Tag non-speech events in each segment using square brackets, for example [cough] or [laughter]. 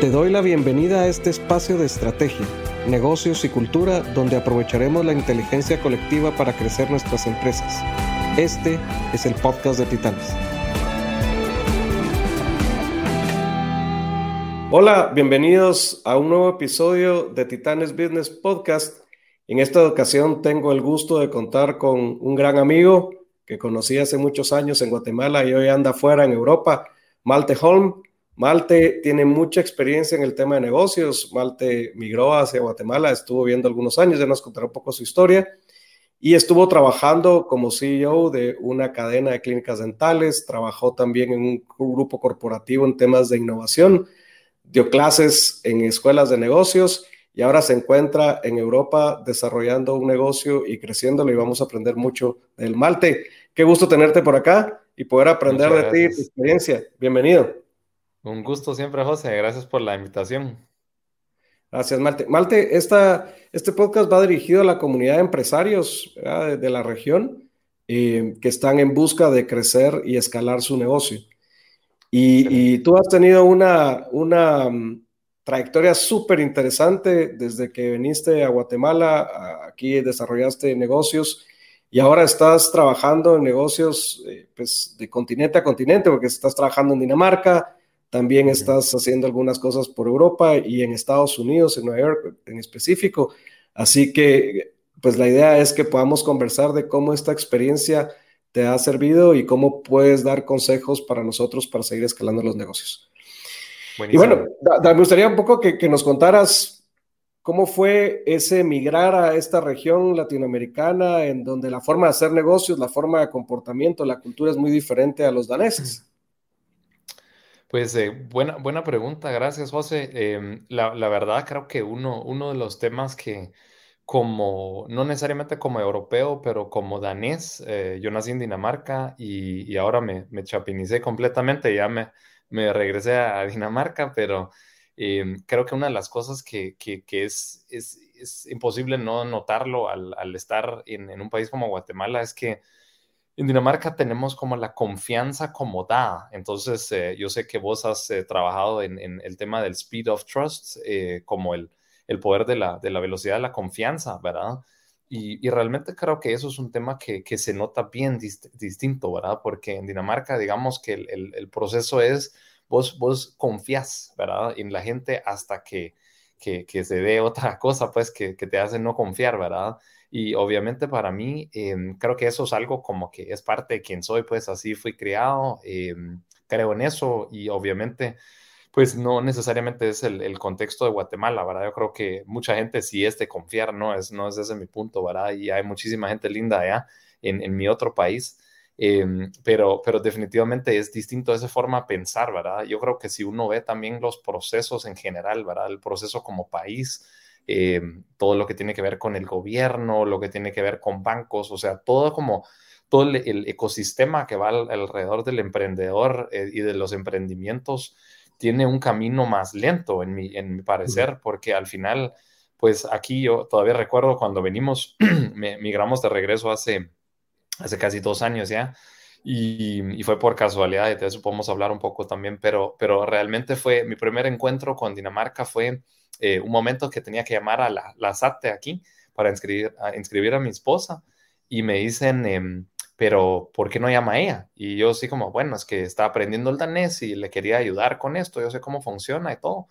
Te doy la bienvenida a este espacio de estrategia, negocios y cultura donde aprovecharemos la inteligencia colectiva para crecer nuestras empresas. Este es el podcast de Titanes. Hola, bienvenidos a un nuevo episodio de Titanes Business Podcast. En esta ocasión tengo el gusto de contar con un gran amigo que conocí hace muchos años en Guatemala y hoy anda fuera en Europa, Malte Holm. Malte tiene mucha experiencia en el tema de negocios. Malte migró hacia Guatemala, estuvo viendo algunos años, ya nos contará un poco su historia. Y estuvo trabajando como CEO de una cadena de clínicas dentales, trabajó también en un grupo corporativo en temas de innovación, dio clases en escuelas de negocios y ahora se encuentra en Europa desarrollando un negocio y creciéndolo y vamos a aprender mucho del Malte. Qué gusto tenerte por acá y poder aprender de ti, tu experiencia. Bienvenido. Un gusto siempre, José. Gracias por la invitación. Gracias, Malte. Malte, esta, este podcast va dirigido a la comunidad de empresarios de, la región eh, que están en busca de crecer y escalar su negocio. Y, tú has tenido una, una mm, trayectoria súper interesante desde que viniste a Guatemala, aquí desarrollaste negocios y ahora estás trabajando en negocios eh, pues, de continente a continente, porque estás trabajando en Dinamarca, también estás haciendo algunas cosas por Europa y en Estados Unidos, en Nueva York en específico. Así que, pues la idea es que podamos conversar de cómo esta experiencia te ha servido y cómo puedes dar consejos para nosotros para seguir escalando los negocios. Y bueno, me gustaría un poco que, que nos contaras cómo fue ese migrar a esta región latinoamericana en donde la forma de hacer negocios, la forma de comportamiento, la cultura es muy diferente a los daneses. Pues eh, buena, buena pregunta, gracias José. Em, la, verdad creo que uno, uno de los temas que como, no necesariamente como europeo, pero como danés, eh, yo nací en Dinamarca y, ahora me, me chapinicé completamente, ya me, me regresé a Dinamarca, pero em, creo que una de las cosas que, que, es, es, es, imposible no notarlo al, estar en un país como Guatemala es que en Dinamarca tenemos como la confianza como da. Entonces, eh, yo sé que vos has eh, trabajado en, el tema del speed of trust, eh, como el, el poder de la, de la, velocidad de la confianza, ¿verdad? Y, realmente creo que eso es un tema que, que se nota bien distinto, ¿verdad? Porque en Dinamarca, digamos que el, el, proceso es, vos, vos confías, ¿verdad? En la gente hasta que, que, que se dé otra [laughs] cosa, pues, que, que te hace no confiar, ¿verdad? Y obviamente para mí, em, creo que eso es algo como que es parte de quien soy, pues así fui criado, em, creo en eso y obviamente, pues no necesariamente es el, contexto de Guatemala, ¿verdad? Yo creo que mucha gente sí es de confiar, ¿no? Es, no es ese mi punto, ¿verdad? Y hay muchísima gente linda allá en, en mi otro país. Em, pero, pero definitivamente es distinto esa forma de pensar, ¿verdad? Yo creo que si uno ve también los procesos en general, ¿verdad? El proceso como país, eh, todo lo que tiene que ver con el gobierno, lo que tiene que ver con bancos, o sea, todo como todo el, ecosistema que va alrededor del emprendedor eh, y de los emprendimientos tiene un camino más lento, en mi, en mi parecer, porque al final, pues aquí yo todavía recuerdo cuando venimos, [clears throat] migramos de regreso hace, hace casi dos años ya, y, fue por casualidad, y de eso podemos hablar un poco también, pero, pero realmente fue mi primer encuentro con Dinamarca fue eh, un momento que tenía que llamar a la, la SAT aquí para inscribir a, inscribir a mi esposa y me dicen, em, pero ¿por qué no llama ella? Y yo sí como, bueno, es que está aprendiendo el danés y le quería ayudar con esto, yo sé cómo funciona y todo.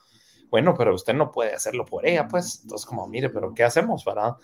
Bueno, pero usted no puede hacerlo por ella, pues. Entonces como, mire, pero ¿qué hacemos, verdad?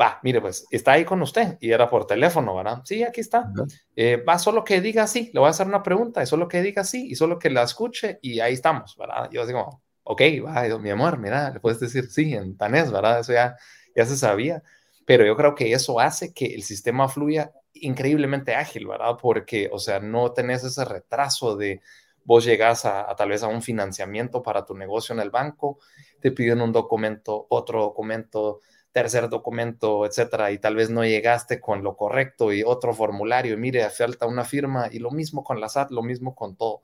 Va, mire, pues está ahí con usted y era por teléfono, ¿verdad? Sí, aquí está. Eh, va, solo que diga sí, le voy a hacer una pregunta y solo que diga sí y solo que la escuche y ahí estamos, ¿verdad? Yo digo, ok, va, mi amor, mira, le puedes decir sí en danés, ¿verdad? Eso ya, ya se sabía, pero yo creo que eso hace que el sistema fluya increíblemente ágil, ¿verdad? Porque, o sea, no tenés ese retraso de vos llegas a, tal vez a un financiamiento para tu negocio en el banco, te piden un documento, otro documento, tercer documento, etcétera, y tal vez no llegaste con lo correcto y otro formulario, y mire, falta una firma, y lo mismo con la SAT, lo mismo con todo.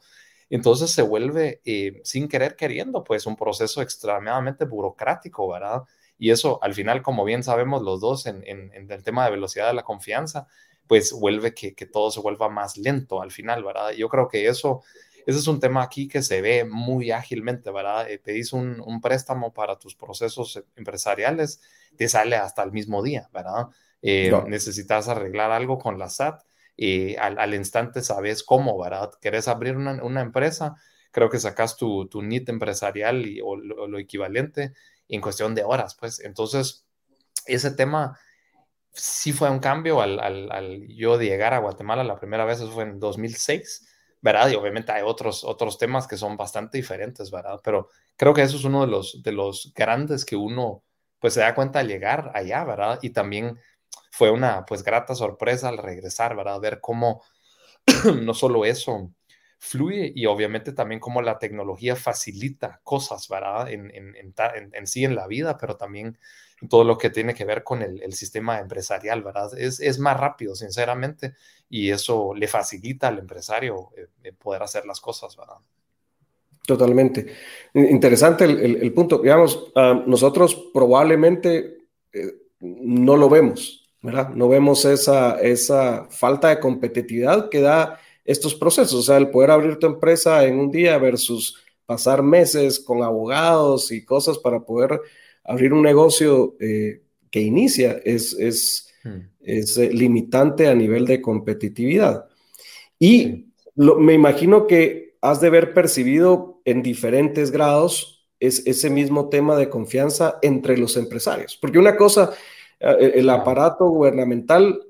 Entonces se vuelve, eh, sin querer queriendo, pues un proceso extremadamente burocrático, ¿verdad? Y eso, al final, como bien sabemos los dos en, el tema de velocidad de la confianza, pues vuelve que, todo se vuelva más lento al final, ¿verdad? Yo creo que eso ese es un tema aquí que se ve muy ágilmente, ¿verdad? Eh, pedís un, un, préstamo para tus procesos empresariales, te sale hasta el mismo día, ¿verdad? Eh, necesitas arreglar algo con la SAT, y al, al, instante sabes cómo, ¿verdad? ¿Querés abrir una, una empresa? Creo que sacas tu, tu NIT empresarial y, o, lo, lo equivalente en cuestión de horas, pues. Entonces, ese tema sí fue un cambio al, al, al, yo llegar a Guatemala la primera vez, eso fue en 2006, ¿verdad? Y obviamente hay otros, otros temas que son bastante diferentes, ¿verdad? Pero creo que eso es uno de los, de los grandes que uno pues se da cuenta al llegar allá, ¿verdad? Y también fue una pues grata sorpresa al regresar, ¿verdad? Ver cómo [clears throat] no solo eso fluye y obviamente también cómo la tecnología facilita cosas, ¿verdad? En, en, en, sí en la vida, pero también todo lo que tiene que ver con el, sistema empresarial, ¿verdad? Es, es, más rápido, sinceramente, y eso le facilita al empresario eh, poder hacer las cosas, ¿verdad? Totalmente. Interesante el, el, el punto. Digamos, uh, nosotros probablemente eh, no lo vemos, ¿verdad? No vemos esa, esa falta de competitividad que da estos procesos, o sea, el poder abrir tu empresa en un día versus pasar meses con abogados y cosas para poder abrir un negocio eh, que inicia es, es, hmm. es eh, limitante a nivel de competitividad. Y lo, me imagino que has de haber percibido en diferentes grados es, ese mismo tema de confianza entre los empresarios. Porque una cosa, el aparato gubernamental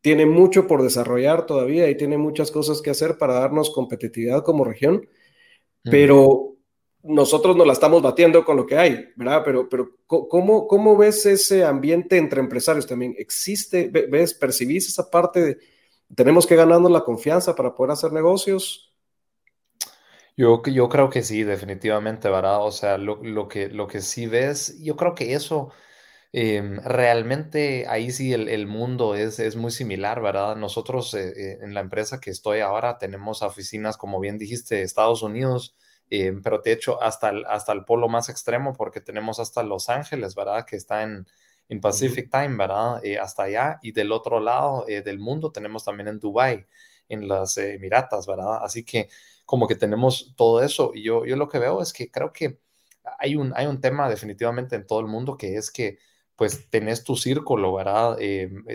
tiene mucho por desarrollar todavía y tiene muchas cosas que hacer para darnos competitividad como región, pero nosotros nos la estamos batiendo con lo que hay, ¿verdad? Pero, pero ¿cómo, ¿cómo ves ese ambiente entre empresarios también? ¿Existe, ves, percibís esa parte de tenemos que ganarnos la confianza para poder hacer negocios? Yo, yo creo que sí, definitivamente, ¿verdad? O sea, lo, lo, que, lo que sí ves, yo creo que eso eh, realmente ahí sí el, el, mundo es, es muy similar, ¿verdad? Nosotros eh, eh, en la empresa que estoy ahora tenemos oficinas, como bien dijiste, Estados Unidos, eh, pero de hecho hasta el, hasta el polo más extremo, porque tenemos hasta Los Ángeles, ¿verdad? Que está en, en Pacific Time, ¿verdad? Eh, hasta allá. Y del otro lado eh, del mundo tenemos también en Dubai, en las Emiratas, ¿verdad? Así que como que tenemos todo eso. Y yo, yo lo que veo es que creo que hay un, hay un tema definitivamente en todo el mundo que es que pues tenés tu círculo, ¿verdad?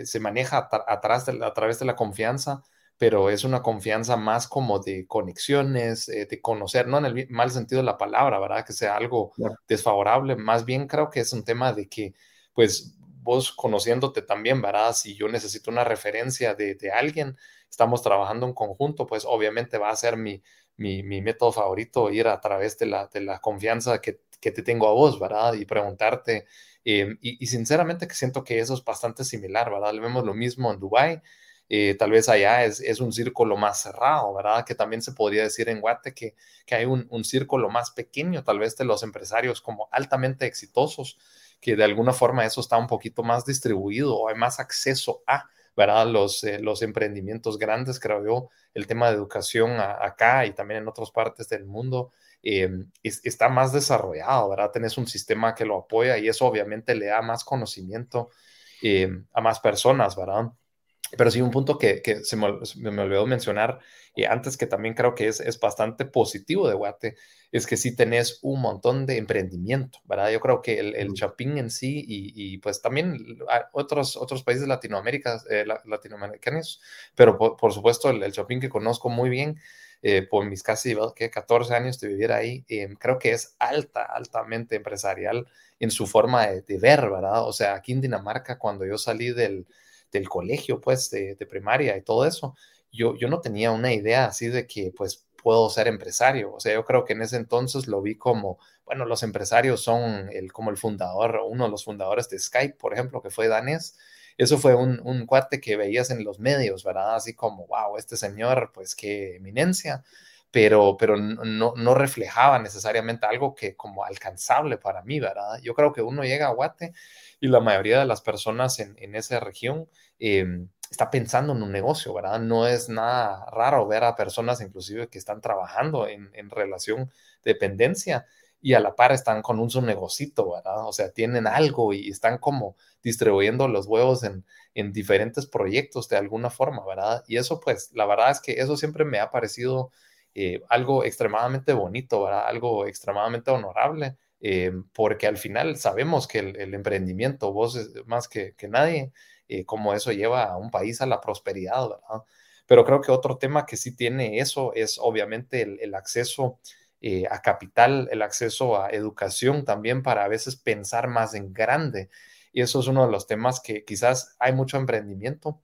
se maneja atrás de, a través de la confianza pero es una confianza más como de conexiones, eh, de conocer, no en el mal sentido de la palabra, ¿verdad? Que sea algo yeah. desfavorable, más bien creo que es un tema de que, pues, vos conociéndote también, ¿verdad? Si yo necesito una referencia de, de alguien, estamos trabajando en conjunto, pues obviamente va a ser mi, mi, mi método favorito ir a través de la, de la confianza que, que te tengo a vos, ¿verdad? Y preguntarte, eh, y, sinceramente que siento que eso es bastante similar, ¿verdad? Le vemos lo mismo en Dubái, eh, tal vez allá es, es, un círculo más cerrado, ¿verdad? Que también se podría decir en Guate que, que hay un, un, círculo más pequeño, tal vez de los empresarios como altamente exitosos, que de alguna forma eso está un poquito más distribuido o hay más acceso a, ¿verdad? Los, eh, los emprendimientos grandes, creo yo, el tema de educación acá y también en otras partes del mundo. Eh, es, está más desarrollado, ¿verdad? Tenés un sistema que lo apoya y eso obviamente le da más conocimiento eh, a más personas, ¿verdad? Pero sí, un punto que, que se, me, me, olvidó mencionar y antes que también creo que es, es bastante positivo de Guate, es que sí tenés un montón de emprendimiento, ¿verdad? Yo creo que el, el Chapín en sí y, y, pues también otros, otros países de Latinoamérica, eh, latinoamericanos, pero por, por, supuesto el, el Chapín que conozco muy bien, eh, por mis casi ¿qué? 14 años de vivir ahí, eh, creo que es alta, altamente empresarial en su forma de, de ver, ¿verdad? O sea, aquí en Dinamarca, cuando yo salí del del colegio, pues, de, de, primaria y todo eso, yo, yo no tenía una idea así de que, pues, puedo ser empresario. O sea, yo creo que en ese entonces lo vi como, bueno, los empresarios son el, como el fundador, uno de los fundadores de Skype, por ejemplo, que fue danés. Eso fue un, un cuate que veías en los medios, ¿verdad? Así como, wow, este señor, pues qué eminencia, pero, pero no, no reflejaba necesariamente algo que como alcanzable para mí, ¿verdad? Yo creo que uno llega a Guate y la mayoría de las personas en, en esa región eh, está pensando en un negocio, ¿verdad? No es nada raro ver a personas inclusive que están trabajando en, en relación de dependencia y a la par están con un su negocito, ¿verdad? O sea, tienen algo y están como distribuyendo los huevos en, en diferentes proyectos de alguna forma, ¿verdad? Y eso, pues, la verdad es que eso siempre me ha parecido eh, algo extremadamente bonito, ¿verdad? Algo extremadamente honorable, eh, porque al final sabemos que el, emprendimiento, vos más que, que nadie, eh, como eso lleva a un país a la prosperidad, ¿verdad? Pero creo que otro tema que sí tiene eso es obviamente el, acceso a capital, el acceso a educación también para a veces pensar más en grande. Y eso es uno de los temas que quizás hay mucho emprendimiento,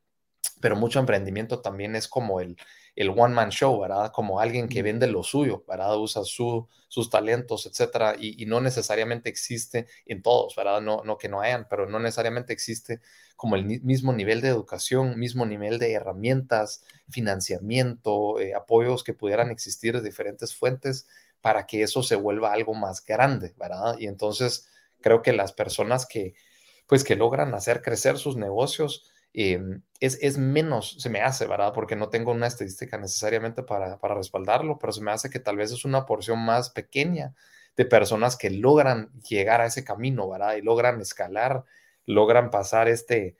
pero mucho emprendimiento también es como el, el one man show, ¿verdad? Como alguien que vende lo suyo, ¿verdad? Usa su, sus talentos, etcétera, y, no necesariamente existe en todos, ¿verdad? No, no que no hayan, pero no necesariamente existe como el mismo nivel de educación, mismo nivel de herramientas, financiamiento, eh, apoyos que pudieran existir de diferentes fuentes para que eso se vuelva algo más grande, ¿verdad? Y entonces creo que las personas que, pues, que logran hacer crecer sus negocios, Em, es, es, menos, se me hace, ¿verdad? Porque no tengo una estadística necesariamente para, para respaldarlo, pero se me hace que tal vez es una porción más pequeña de personas que logran llegar a ese camino, ¿verdad? Y logran escalar, logran pasar este,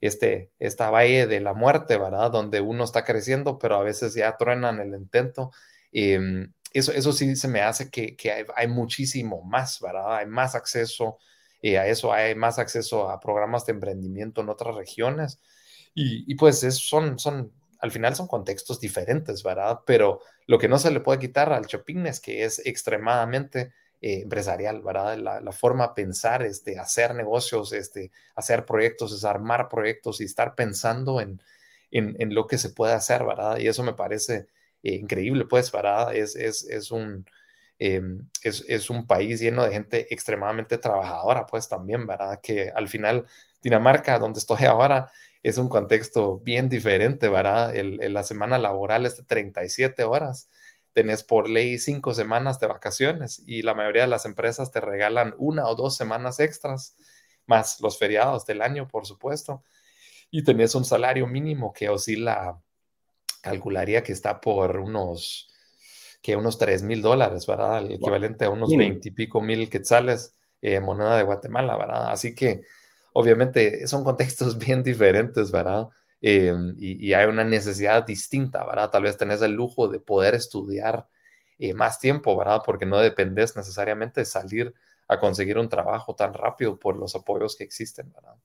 este, esta valle de la muerte, ¿verdad? Donde uno está creciendo, pero a veces ya truenan el intento. Em, eso, eso sí se me hace que, que hay, hay, muchísimo más, ¿verdad? Hay más acceso y a eso hay más acceso a programas de emprendimiento en otras regiones. Y, pues son, son, al final son contextos diferentes, ¿verdad? Pero lo que no se le puede quitar al shopping es que es extremadamente eh, empresarial, ¿verdad? La, forma de pensar, este, hacer negocios, este, hacer proyectos, es armar proyectos y estar pensando en, en, lo que se puede hacer, ¿verdad? Y eso me parece eh, increíble, pues, ¿verdad? Es, es, es un, Em, es, un país lleno de gente extremadamente trabajadora, pues también, ¿verdad? Que al final Dinamarca, donde estoy [laughs] ahora, es un contexto bien diferente, ¿verdad? El, la semana laboral es de 37 horas. Tenés por ley cinco semanas de vacaciones y la mayoría de las empresas te regalan una o dos semanas extras, más los feriados del año, por supuesto. Y tenés un salario mínimo que oscila, calcularía que está por unos que unos 3 mil dólares, ¿verdad? El equivalente a unos 20 y pico mil quetzales, eh, moneda de Guatemala, ¿verdad? Así que obviamente son contextos [laughs] bien diferentes, ¿verdad? Em, y, hay una necesidad distinta, ¿verdad? Tal vez tenés el lujo de poder estudiar eh, más tiempo, ¿verdad? Porque no dependes necesariamente de salir a conseguir un trabajo tan rápido por los apoyos que existen, ¿verdad?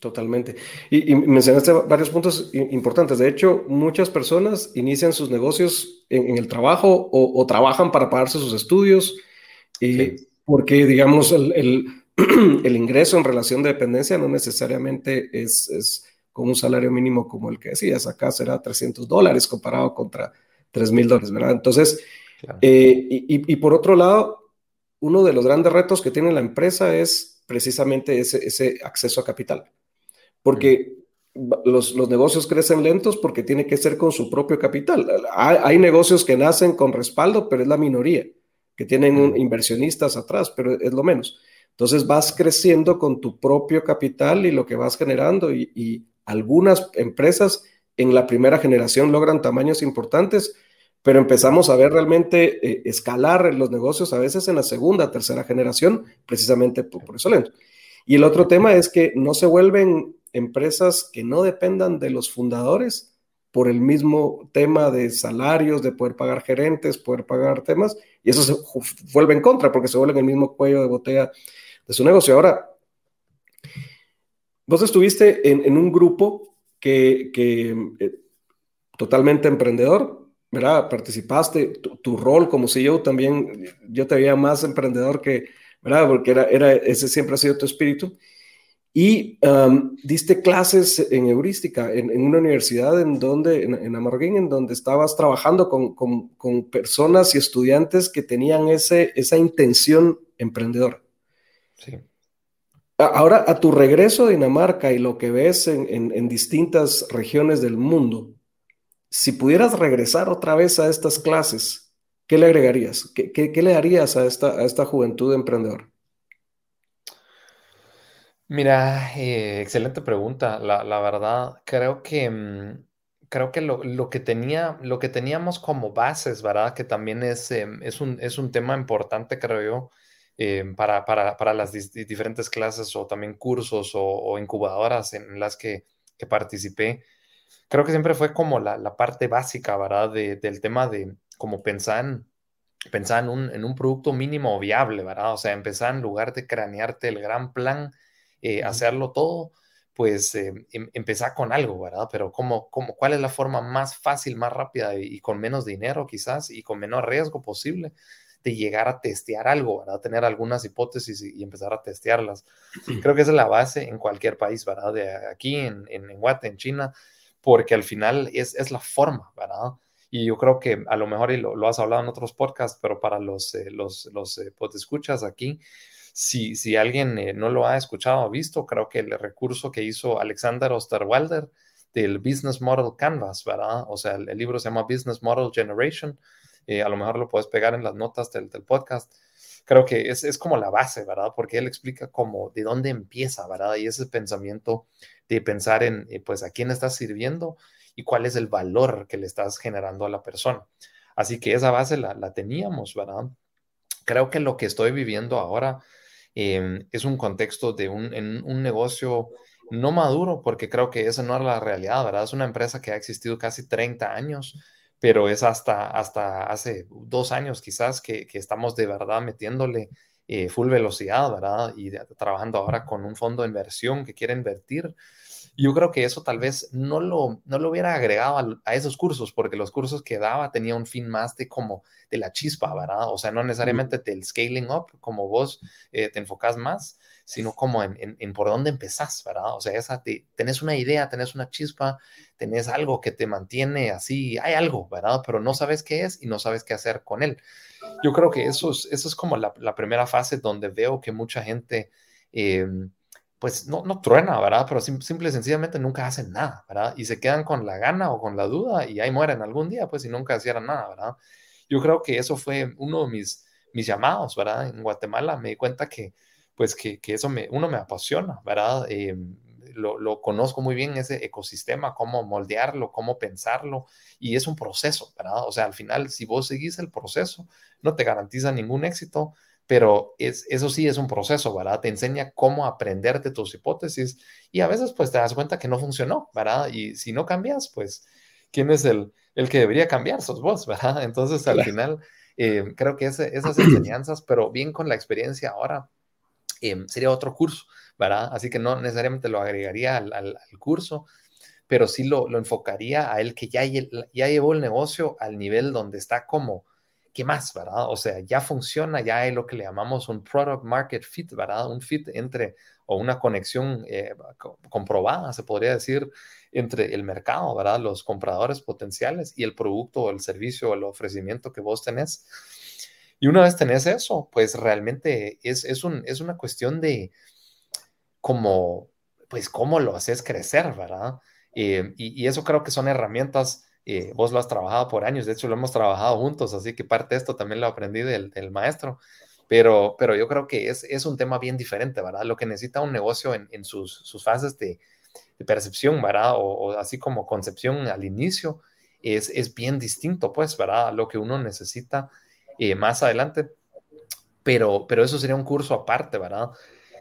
Totalmente. Y, mencionaste varios puntos importantes. De hecho, muchas personas inician sus negocios en, el trabajo o, trabajan para pagarse sus estudios, eh, porque, digamos, el, [clears throat] el, ingreso en relación de dependencia no necesariamente es, es, con un salario mínimo como el que decías. Acá será 300 dólares comparado contra 3 mil dólares, ¿verdad? Entonces, eh, y, y por otro lado, uno de los grandes retos que tiene la empresa es precisamente ese, ese acceso a capital porque los, negocios crecen lentos porque tiene que ser con su propio capital. Hay, negocios que nacen con respaldo, pero es la minoría, que tienen inversionistas atrás, pero es lo menos. Entonces vas creciendo con tu propio capital y lo que vas generando y, algunas empresas en la primera generación logran tamaños importantes, pero empezamos a ver realmente eh, escalar los negocios a veces en la segunda, tercera generación, precisamente por, por eso lento. Y el otro tema es que no se vuelven empresas que no dependan de los fundadores por el mismo tema de salarios, de poder pagar gerentes, poder pagar temas, y eso se vuelve en contra porque se vuelve en el mismo cuello de botella de su negocio. Ahora, vos estuviste en, un grupo que, eh, totalmente emprendedor, ¿verdad? Participaste, tu, rol como CEO también, yo te veía más emprendedor que, ¿verdad? Porque era, era, ese siempre ha sido tu espíritu. Y um, diste clases en heurística en, una universidad en donde, en, en en donde estabas trabajando con, con, personas y estudiantes que tenían ese, esa intención emprendedora. Sí. Ahora, a tu regreso a Dinamarca y lo que ves en, en distintas regiones del mundo, si pudieras regresar otra vez a estas clases, ¿qué le agregarías? ¿Qué, qué, qué le darías a esta, a esta juventud emprendedora? Mira, eh, excelente pregunta. La, verdad, creo que, mm, creo que lo, lo que tenía, lo que teníamos como bases, ¿verdad? Que también es, em, es un, es un tema importante, creo yo, em, para, para, para las diferentes clases o también cursos o, incubadoras en las que, que participé. Creo que siempre fue como la, la parte básica, ¿verdad? De- del tema de, como pensar en, pensar en un, en un producto mínimo viable, ¿verdad? O sea, empezar en lugar de cranearte el gran plan, eh, hacerlo todo, pues eh, em, empezar con algo, ¿verdad? Pero ¿cómo, cómo, ¿cuál es la forma más fácil, más rápida y, con menos dinero quizás y con menor riesgo posible de llegar a testear algo, ¿verdad? Tener algunas hipótesis y, empezar a testearlas. Creo que esa es la base en cualquier país, ¿verdad? De aquí en, en, en Guate, en China, porque al final es, es la forma, ¿verdad? Y yo creo que a lo mejor, y lo, has hablado en otros podcasts, pero para los, eh, los, los eh, escuchas aquí, si, si alguien eh, no lo ha escuchado o visto, creo que el recurso que hizo Alexander Osterwalder del Business Model Canvas, ¿verdad? O sea, el, libro se llama Business Model Generation. a lo mejor lo puedes pegar en las notas del, del podcast. Creo que es, es, como la base, ¿verdad? Porque él explica cómo, de dónde empieza, ¿verdad? Y ese pensamiento de pensar en, pues, a quién estás sirviendo y cuál es el valor que le estás generando a la persona. Así que esa base la, teníamos, ¿verdad? Creo que lo que estoy viviendo ahora em, es un contexto de un, en un negocio no maduro, porque creo que esa no es la realidad, ¿verdad? Es una empresa que ha existido casi 30 años, pero es hasta, hasta hace dos años quizás que, estamos de verdad metiéndole eh, full velocidad, ¿verdad? Y trabajando ahora con un fondo de inversión que quiere invertir yo creo que eso tal vez no lo, no lo hubiera agregado a, esos cursos, porque los cursos que daba tenía un fin más de como de la chispa, ¿verdad? O sea, no necesariamente del scaling up, como vos eh, te enfocas más, sino como en, en, por dónde empezás, ¿verdad? O sea, esa tenés una idea, tenés una chispa, tenés algo que te mantiene así, hay algo, ¿verdad? Pero no sabes qué es y no sabes qué hacer con él. Yo creo que eso es, eso es como la, la primera fase donde veo que mucha gente... Eh, pues no, no truena, ¿verdad? Pero simple y sencillamente nunca hacen nada, ¿verdad? Y se quedan con la gana o con la duda y ahí mueren algún día, pues, y nunca hicieran nada, ¿verdad? Yo creo que eso fue uno de mis, mis llamados, ¿verdad? En Guatemala me di cuenta que, pues, que, que eso me, uno me apasiona, ¿verdad? Eh, lo, lo, conozco muy bien ese ecosistema, cómo moldearlo, cómo pensarlo, y es un proceso, ¿verdad? O sea, al final, si vos seguís el proceso, no te garantiza ningún éxito, pero es, eso sí es un proceso, ¿verdad? Te enseña cómo aprender de tus hipótesis y a veces pues te das cuenta que no funcionó, ¿verdad? Y si no cambias, pues, ¿quién es el, el que debería cambiar? Sos vos, ¿verdad? [laughs] Entonces al final eh, creo que esas enseñanzas, pero bien con la experiencia ahora, eh, sería otro curso, ¿verdad? Así que no necesariamente lo agregaría al, al, curso, pero sí lo, lo, enfocaría a él que ya, ya llevó el negocio al nivel donde está como ¿qué más, verdad? O sea, ya funciona, ya hay lo que le llamamos un product market fit, ¿verdad? Un fit entre, o una conexión eh, comprobada, se podría decir, entre el mercado, ¿verdad? Los compradores potenciales y el producto o el servicio o el ofrecimiento que vos tenés. Y una vez tenés eso, pues realmente es, es, un, es una cuestión de cómo, pues cómo lo haces crecer, ¿verdad? Eh, y, eso creo que son herramientas eh, vos lo has trabajado por años, de hecho lo hemos trabajado juntos, así que parte de esto también lo aprendí del, maestro, pero, pero yo creo que es, es, un tema bien diferente, ¿verdad? Lo que necesita un negocio en, en sus, sus, fases de, percepción, ¿verdad? O, así como concepción al inicio, es, es, bien distinto, pues, ¿verdad? Lo que uno necesita eh, más adelante, pero, pero eso sería un curso aparte, ¿verdad?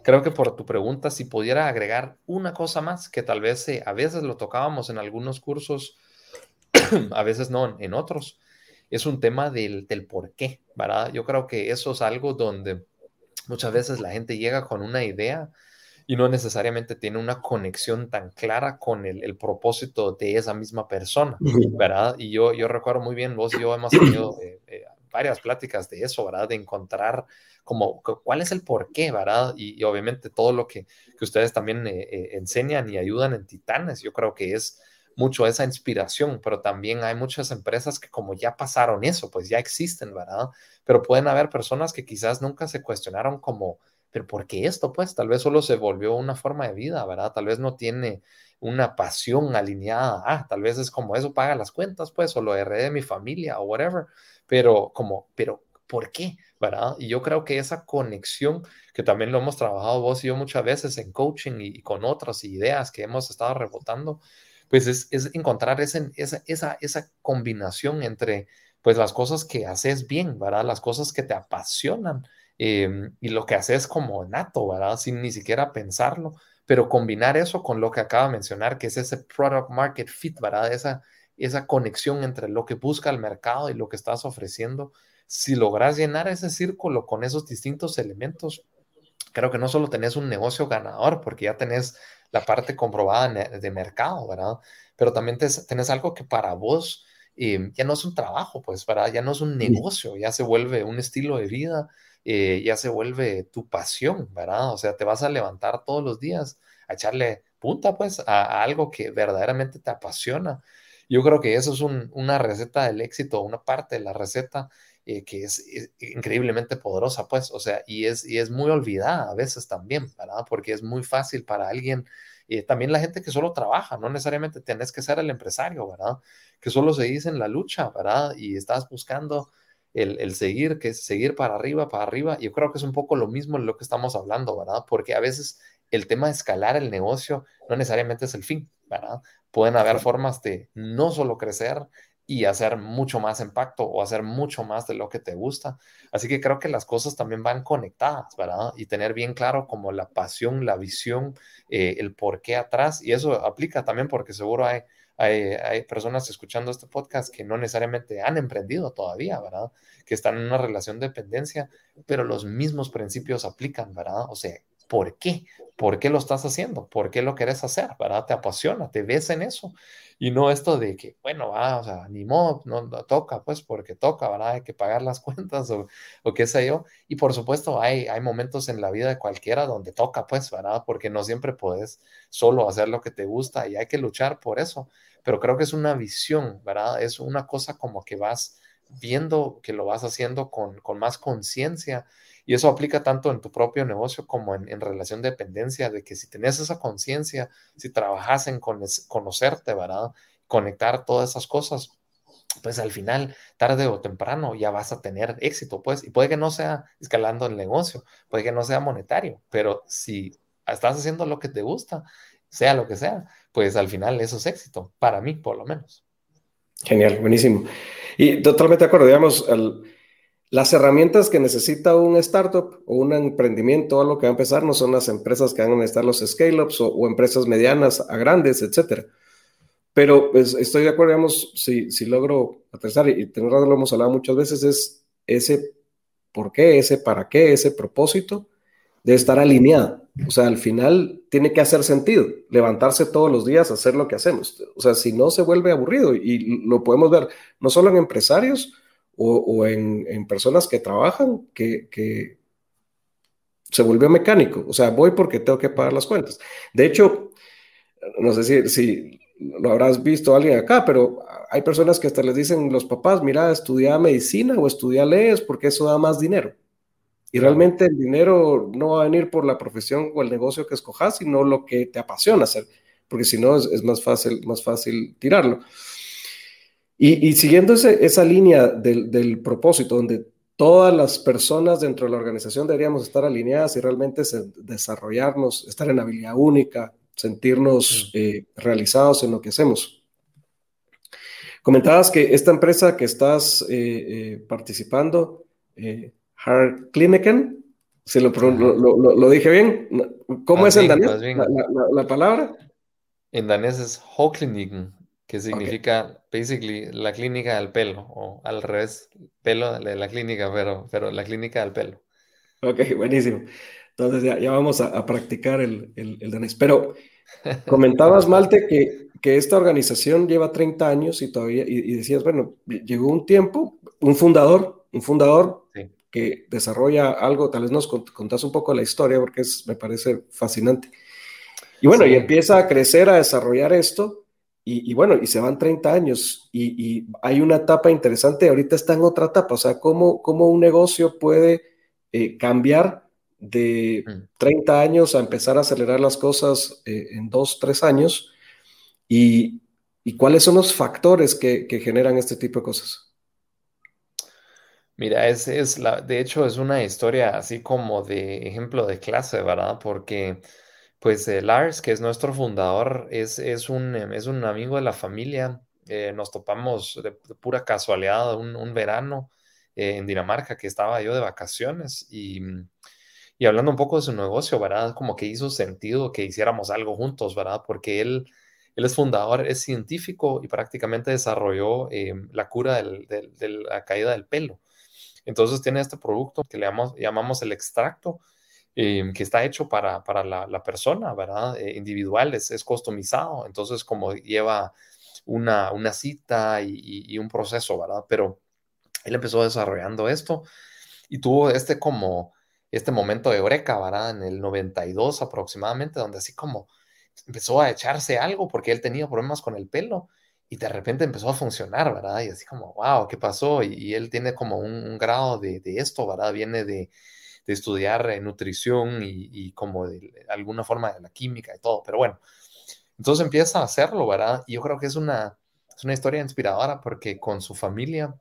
Creo que por tu pregunta, si pudiera agregar una cosa más, que tal vez eh, a veces lo tocábamos en algunos cursos, [coughs] a veces no en otros. Es un tema del, del por qué, ¿verdad? Yo creo que eso es algo donde muchas veces la gente llega con una idea y no necesariamente tiene una conexión tan clara con el, el propósito de esa misma persona, ¿verdad? Y yo, yo recuerdo muy bien, vos y yo hemos tenido [coughs] eh, eh, varias pláticas de eso, ¿verdad? De encontrar como cuál es el por qué, ¿verdad? Y, obviamente todo lo que, que ustedes también eh, enseñan y ayudan en Titanes, yo creo que es mucho esa inspiración, pero también hay muchas empresas que como ya pasaron eso, pues ya existen, ¿verdad? Pero pueden haber personas que quizás nunca se cuestionaron como, pero ¿por qué esto? Pues tal vez solo se volvió una forma de vida, ¿verdad? Tal vez no tiene una pasión alineada, ah, tal vez es como eso paga las cuentas, pues, o lo heredé de mi familia o whatever, pero como, pero ¿por qué? ¿verdad? Y yo creo que esa conexión, que también lo hemos trabajado vos y yo muchas veces en coaching y, y con otras ideas que hemos estado rebotando, pues es, encontrar esa, esa, esa combinación entre pues las cosas que haces bien, ¿verdad? Las cosas que te apasionan em, y lo que haces como nato, ¿verdad? Sin ni siquiera pensarlo, pero combinar eso con lo que acaba de mencionar, que es ese product market fit, ¿verdad? Esa esa conexión entre lo que busca el mercado y lo que estás ofreciendo, si logras llenar ese círculo con esos distintos elementos, creo que no solo tenés un negocio ganador, porque ya tenés la parte comprobada de mercado, ¿verdad? Pero también tenés algo que para vos eh, ya no es un trabajo, pues, ¿verdad? Ya no es un negocio, ya se vuelve un estilo de vida, eh, ya se vuelve tu pasión, ¿verdad? O sea, te vas a levantar todos los días a echarle punta, pues, a, algo que verdaderamente te apasiona. Yo creo que eso es una receta del éxito, una parte de la receta eh, que es, increíblemente poderosa, pues, o sea, y es, y es muy olvidada a veces también, ¿verdad? Porque es muy fácil para alguien, y también la gente que solo trabaja, no necesariamente tienes que ser el empresario, ¿verdad? Que solo se dice en la lucha, ¿verdad? Y estás buscando el, el, seguir, que es seguir para arriba, para arriba. Yo creo que es un poco lo mismo en lo que estamos hablando, ¿verdad? Porque a veces el tema de escalar el negocio no necesariamente es el fin, ¿verdad? Pueden haber formas de no solo crecer y hacer mucho más impacto o hacer mucho más de lo que te gusta. Así que creo que las cosas también van conectadas, ¿verdad? Y tener bien claro como la pasión, la visión, eh, el por qué atrás. Y eso aplica también porque seguro hay, hay, hay, personas escuchando este podcast que no necesariamente han emprendido todavía, ¿verdad? Que están en una relación de dependencia, pero los mismos principios aplican, ¿verdad? O sea, ¿por qué? ¿Por qué lo estás haciendo? ¿Por qué lo quieres hacer? ¿Verdad? Te apasiona, te ves en eso. Y no esto de que, bueno, va, o sea, ni modo, no, toca, pues porque toca, ¿verdad? Hay que pagar las [laughs] cuentas o, o, qué sé yo. Y por supuesto, hay, hay momentos en la vida de cualquiera donde toca, pues, ¿verdad? Porque no siempre puedes solo hacer lo que te gusta y hay que luchar por eso. Pero creo que es una visión, ¿verdad? Es una cosa como que vas viendo que lo vas haciendo con, con más conciencia y eso aplica tanto en tu propio negocio como en, relación de dependencia, de que si tenés esa conciencia, si trabajas en conocerte, ¿verdad? Conectar todas esas cosas, pues al final, tarde o temprano, ya vas a tener éxito, pues, y puede que no sea escalando el negocio, puede que no sea monetario, pero si estás haciendo lo que te gusta, sea lo que sea, pues al final eso es éxito, para mí por lo menos. Genial, buenísimo. Y totalmente de acuerdo, digamos, el las herramientas que necesita un startup o un emprendimiento o algo que va a empezar no son las empresas que van a necesitar los scale-ups o, empresas medianas a grandes, etcétera. Pero pues, estoy de acuerdo, digamos, si, si logro aterrizar, y tener lo hemos hablado muchas veces, es ese por qué, ese para qué, ese propósito de estar alineado. O sea, al final tiene que hacer sentido, levantarse todos los días, hacer lo que hacemos. O sea, si no se vuelve aburrido, y lo podemos ver no solo en empresarios, o, en, personas que trabajan que, se volvió mecánico. O sea, voy porque tengo que pagar las cuentas. De hecho, no sé si, si lo habrás visto alguien acá, pero hay personas que hasta les dicen los papás, mira, estudia medicina o estudia leyes porque eso da más dinero. Y realmente el dinero no va a venir por la profesión o el negocio que escojas, sino lo que te apasiona hacer, porque si no es, es, más, fácil, más fácil tirarlo. Y, siguiendo esa línea del, propósito, donde todas las personas dentro de la organización deberíamos estar alineadas y realmente desarrollarnos, estar en habilidad única, sentirnos eh, realizados en lo que hacemos. Comentabas que esta empresa que estás eh, eh, participando, Hard Kliniken, si lo, lo, dije bien, ¿cómo es en danés la, palabra? En danés es Hokliniken que significa basically la clínica del pelo, o al revés, pelo de la clínica, pero, pero la clínica del pelo. Ok, [laughs] buenísimo. Entonces ya, ya vamos a, practicar el, el, danés. Pero comentabas, [laughs] Malte, que, que, esta organización lleva 30 años y todavía, y, decías, bueno, llegó un tiempo, un fundador, un fundador que desarrolla algo, tal vez nos contás un poco la historia porque es, me parece fascinante. Y bueno, y empieza a crecer, a desarrollar esto, y, bueno, y se van 30 años y, hay una etapa interesante, ahorita está en otra etapa, o sea, cómo, cómo un negocio puede eh, cambiar de 30 mm. años a empezar a acelerar las cosas eh, en 2, 3 años y, cuáles son los factores que, generan este tipo de cosas. Mira, es, es la, de hecho es una historia así como de ejemplo de clase, ¿verdad? Porque pues eh, Lars, que es nuestro fundador, es, es, un, em, es un amigo de la familia. Eh, nos topamos de, pura casualidad un, verano eh, en Dinamarca, que estaba yo de vacaciones y, y, hablando un poco de su negocio, ¿verdad? Como que hizo sentido que hiciéramos algo juntos, ¿verdad? Porque él, Él es fundador, es científico y prácticamente desarrolló la cura de la caída del pelo. Entonces tiene este producto que le llamamos, el extracto, que está hecho para, para la, persona, ¿verdad? individual, es, es, customizado, entonces como lleva una, una cita y, y, un proceso, ¿verdad? Pero él empezó desarrollando esto y tuvo este como, este momento de eureka, ¿verdad? En el 92 aproximadamente, donde así como empezó a echarse algo porque él tenía problemas con el pelo y de repente empezó a funcionar, ¿verdad? Y así como, wow, ¿qué pasó? Y, él tiene como un, grado de, esto, ¿verdad? Viene de, estudiar eh, nutrición y, como de alguna forma de la química y todo, pero bueno, entonces empieza a hacerlo, ¿verdad? Y yo creo que es una, es una historia inspiradora porque con su familia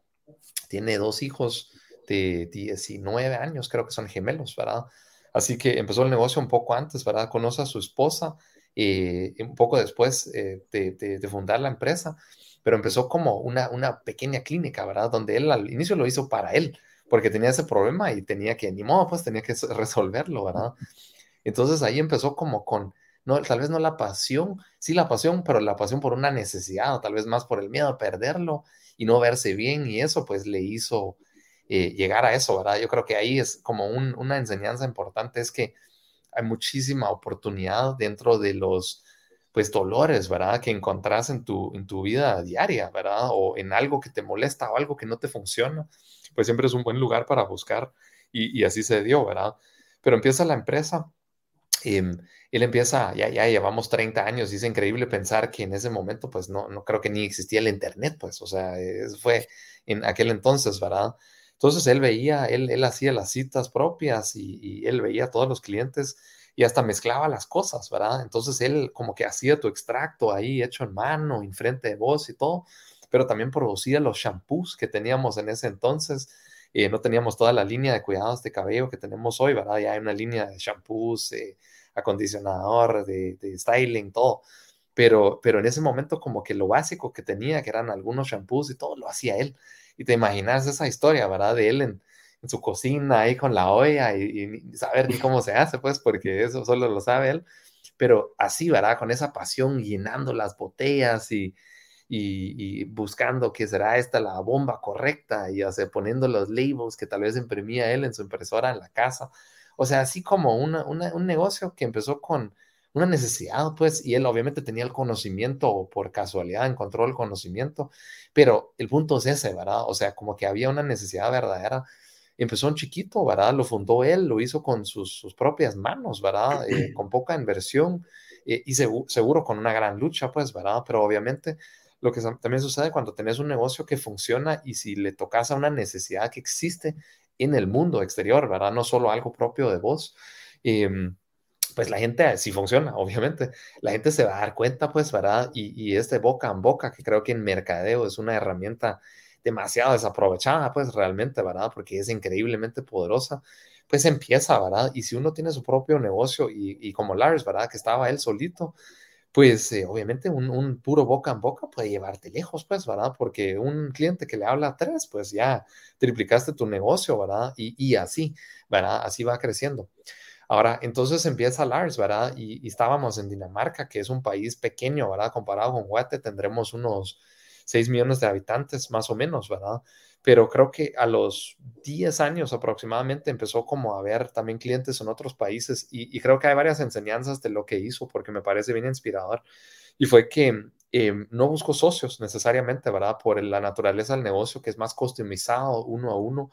tiene dos hijos de 19 años, creo que son gemelos, ¿verdad? Así que empezó el negocio un poco antes, ¿verdad? Conoce a su esposa eh, un poco después eh, de, fundar la empresa, pero empezó como una, una pequeña clínica, ¿verdad? Donde él al inicio lo hizo para él, porque tenía ese problema y tenía que, ni modo, pues tenía que resolverlo, ¿verdad? Entonces ahí empezó como con no, tal vez no la pasión, sí la pasión, pero la pasión por una necesidad, o tal vez más por el miedo a perderlo y no verse bien, y eso pues le hizo eh, llegar a eso, ¿verdad? Yo creo que ahí es como una enseñanza importante, es que hay muchísima oportunidad dentro de los pues dolores, ¿verdad? Que encontrás en tu, en tu vida diaria, ¿verdad? O en algo que te molesta o algo que no te funciona, pues siempre es un buen lugar para buscar y, y así se dio, ¿verdad? Pero empieza la empresa Em, él empieza, ya, ya llevamos 30 años y es increíble pensar que en ese momento, pues no, no creo que ni existía el Internet, pues, o sea, fue en aquel entonces, ¿verdad? Entonces él veía, él, él hacía las citas propias y, él veía a todos los clientes y hasta mezclaba las cosas, ¿verdad? Entonces él como que hacía tu extracto ahí hecho en mano, enfrente de vos y todo, pero también producía los shampoos que teníamos en ese entonces. Eh, no teníamos toda la línea de cuidados de cabello que tenemos hoy, ¿verdad? Ya hay una línea de shampoos, eh, acondicionador, de, styling, todo. Pero, pero en ese momento como que lo básico que tenía, que eran algunos shampoos y todo, lo hacía él. Y te imaginas esa historia, ¿verdad? De él en, su cocina ahí con la olla y, saber ni cómo se hace, pues, porque eso solo lo sabe él. Pero así, ¿verdad? Con esa pasión llenando las botellas y, y, buscando que será esta la bomba correcta y o poniendo los labels que tal vez imprimía él en su impresora en la casa. O sea, así como un negocio que empezó con una necesidad, pues, y él obviamente tenía el conocimiento, o por casualidad encontró el conocimiento, pero el punto es ese, ¿verdad? O sea, como que había una necesidad verdadera. Empezó un chiquito, ¿verdad? Lo fundó él, lo hizo con sus, propias manos, ¿verdad? Eh, [clears throat] con poca inversión eh, y seguro con una gran lucha, pues, ¿verdad? Pero obviamente lo que también sucede cuando tenés un negocio que funciona y si le tocas a una necesidad que existe en el mundo exterior, ¿verdad? No solo algo propio de vos. Em, pues la gente, si funciona, [laughs] obviamente, la gente se va a dar cuenta, pues, ¿verdad? Y, y este boca en boca, que creo que en mercadeo es una herramienta demasiado desaprovechada, pues, realmente, ¿verdad? Porque es increíblemente poderosa, pues empieza, ¿verdad? Y si uno tiene su propio negocio y, y como Lars, ¿verdad? Que estaba él solito, pues eh, obviamente un, puro boca en boca puede llevarte lejos, pues, ¿verdad? Porque un cliente que le habla a tres, pues ya triplicaste tu negocio, ¿verdad? Y, así, ¿verdad? Así va creciendo. Ahora, entonces empieza Lars, ¿verdad? Y, y, estábamos en Dinamarca, que es un país pequeño, ¿verdad? Comparado con Guate, tendremos unos 6 millones de habitantes, más o menos, ¿verdad? Pero creo que a los 10 años aproximadamente empezó como a ver también clientes en otros países y, creo que hay varias enseñanzas de lo que hizo porque me parece bien inspirador y fue que em, no buscó socios necesariamente, ¿verdad? Por la naturaleza del negocio que es más customizado uno a uno,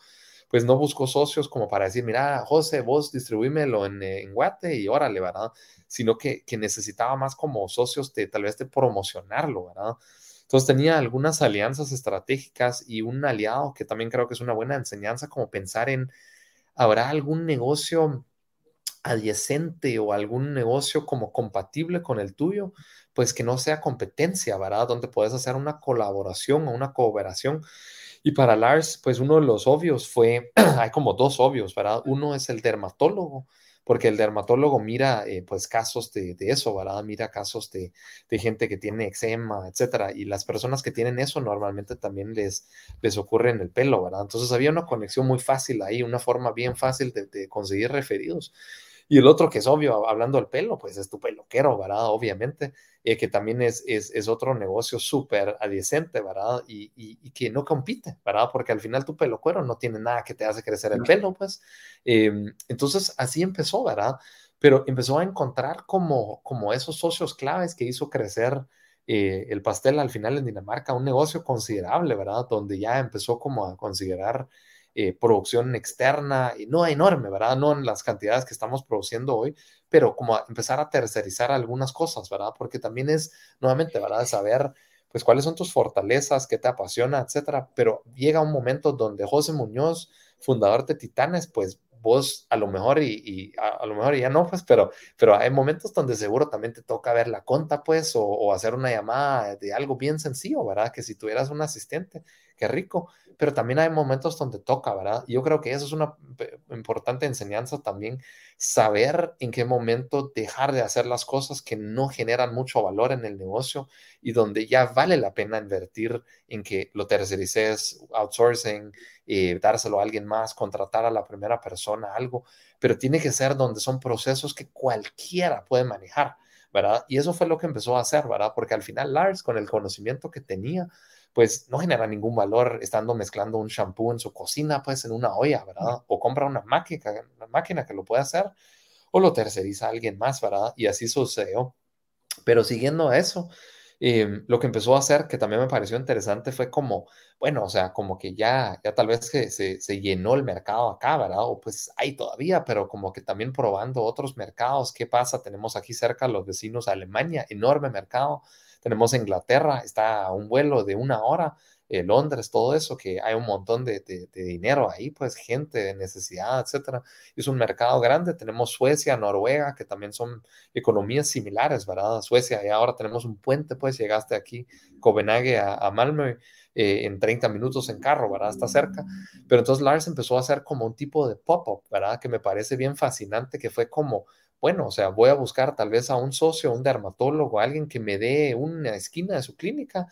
pues no buscó socios como para decir, mira, José, vos distribuímelo en, en Guate y órale, ¿verdad? Sino que, que necesitaba más como socios de tal vez de promocionarlo, ¿verdad? Entonces tenía algunas alianzas estratégicas y un aliado que también creo que es una buena enseñanza, como pensar en, ¿habrá algún negocio adyacente o algún negocio como compatible con el tuyo? Pues que no sea competencia, ¿verdad? Donde puedes hacer una colaboración o una cooperación. Y para Lars, pues uno de los obvios fue, [clears throat] hay como dos obvios, ¿verdad? Uno es el dermatólogo porque el dermatólogo mira eh, pues casos de, eso, ¿verdad? Mira casos de, gente que tiene eczema, etcétera, y las personas que tienen eso normalmente también les, les ocurre en el pelo, ¿verdad? Entonces había una conexión muy fácil ahí, una forma bien fácil de, conseguir referidos. Y el otro que es obvio, hablando del pelo, pues es tu peluquero, ¿verdad? Obviamente, eh, que también es, es, es otro negocio súper adyacente, ¿verdad? Y, y, que no compite, ¿verdad? Porque al final tu peluquero no tiene nada que te hace crecer el pelo, pues. Em, entonces, así empezó, ¿verdad? Pero empezó a encontrar como, como esos socios claves que hizo crecer eh, el pastel al final en Dinamarca, un negocio considerable, ¿verdad? Donde ya empezó como a considerar eh, producción externa, y no enorme, ¿verdad? No en las cantidades que estamos produciendo hoy, pero como a empezar a tercerizar algunas cosas, ¿verdad? Porque también es, nuevamente, ¿verdad? Saber, pues, cuáles son tus fortalezas, qué te apasiona, etcétera. Pero llega un momento donde José Muñoz, fundador de Titanes, pues vos a lo mejor y, a, lo mejor ya no, pues, pero, pero hay momentos donde seguro también te toca ver la conta, pues, o, o, hacer una llamada de algo bien sencillo, ¿verdad? Que si tuvieras un asistente, qué rico, pero también hay momentos donde toca, ¿verdad? Y yo creo que eso es una importante enseñanza también, saber en qué momento dejar de hacer las cosas que no generan mucho valor en el negocio y donde ya vale la pena invertir en que lo tercerices, outsourcing, eh, dárselo a alguien más, contratar a la primera persona, algo, pero tiene que ser donde son procesos que cualquiera puede manejar. ¿verdad? Y eso fue lo que empezó a hacer, ¿verdad? Porque al final Lars, con el conocimiento que tenía, pues no genera ningún valor estando mezclando un shampoo en su cocina, pues en una olla, ¿verdad? O compra una máquina, una máquina que lo puede hacer, o lo terceriza a alguien más, ¿verdad? Y así sucedió. Pero siguiendo eso, em, lo que empezó a hacer, que también me pareció interesante, fue como, bueno, o sea, como que ya, ya tal vez que se, se llenó el mercado acá, ¿verdad? O pues hay todavía, pero como que también probando otros mercados, ¿qué pasa? Tenemos aquí cerca los vecinos Alemania, enorme mercado tenemos Inglaterra, está a un vuelo de una hora, eh, Londres, todo eso, que hay un montón de, dinero ahí, pues gente de necesidad, etcétera. Es un mercado grande. Tenemos Suecia, Noruega, que también son economías similares, ¿verdad? Suecia, y ahora tenemos un puente, pues llegaste aquí, Copenhague a, Malmö. Eh, en 30 minutos en carro, ¿verdad? Está cerca. Pero entonces Lars empezó a hacer como un tipo de pop-up, ¿verdad? Que me parece bien fascinante, que fue como bueno, o sea, voy a buscar tal vez a un socio, un dermatólogo, alguien que me dé una esquina de su clínica,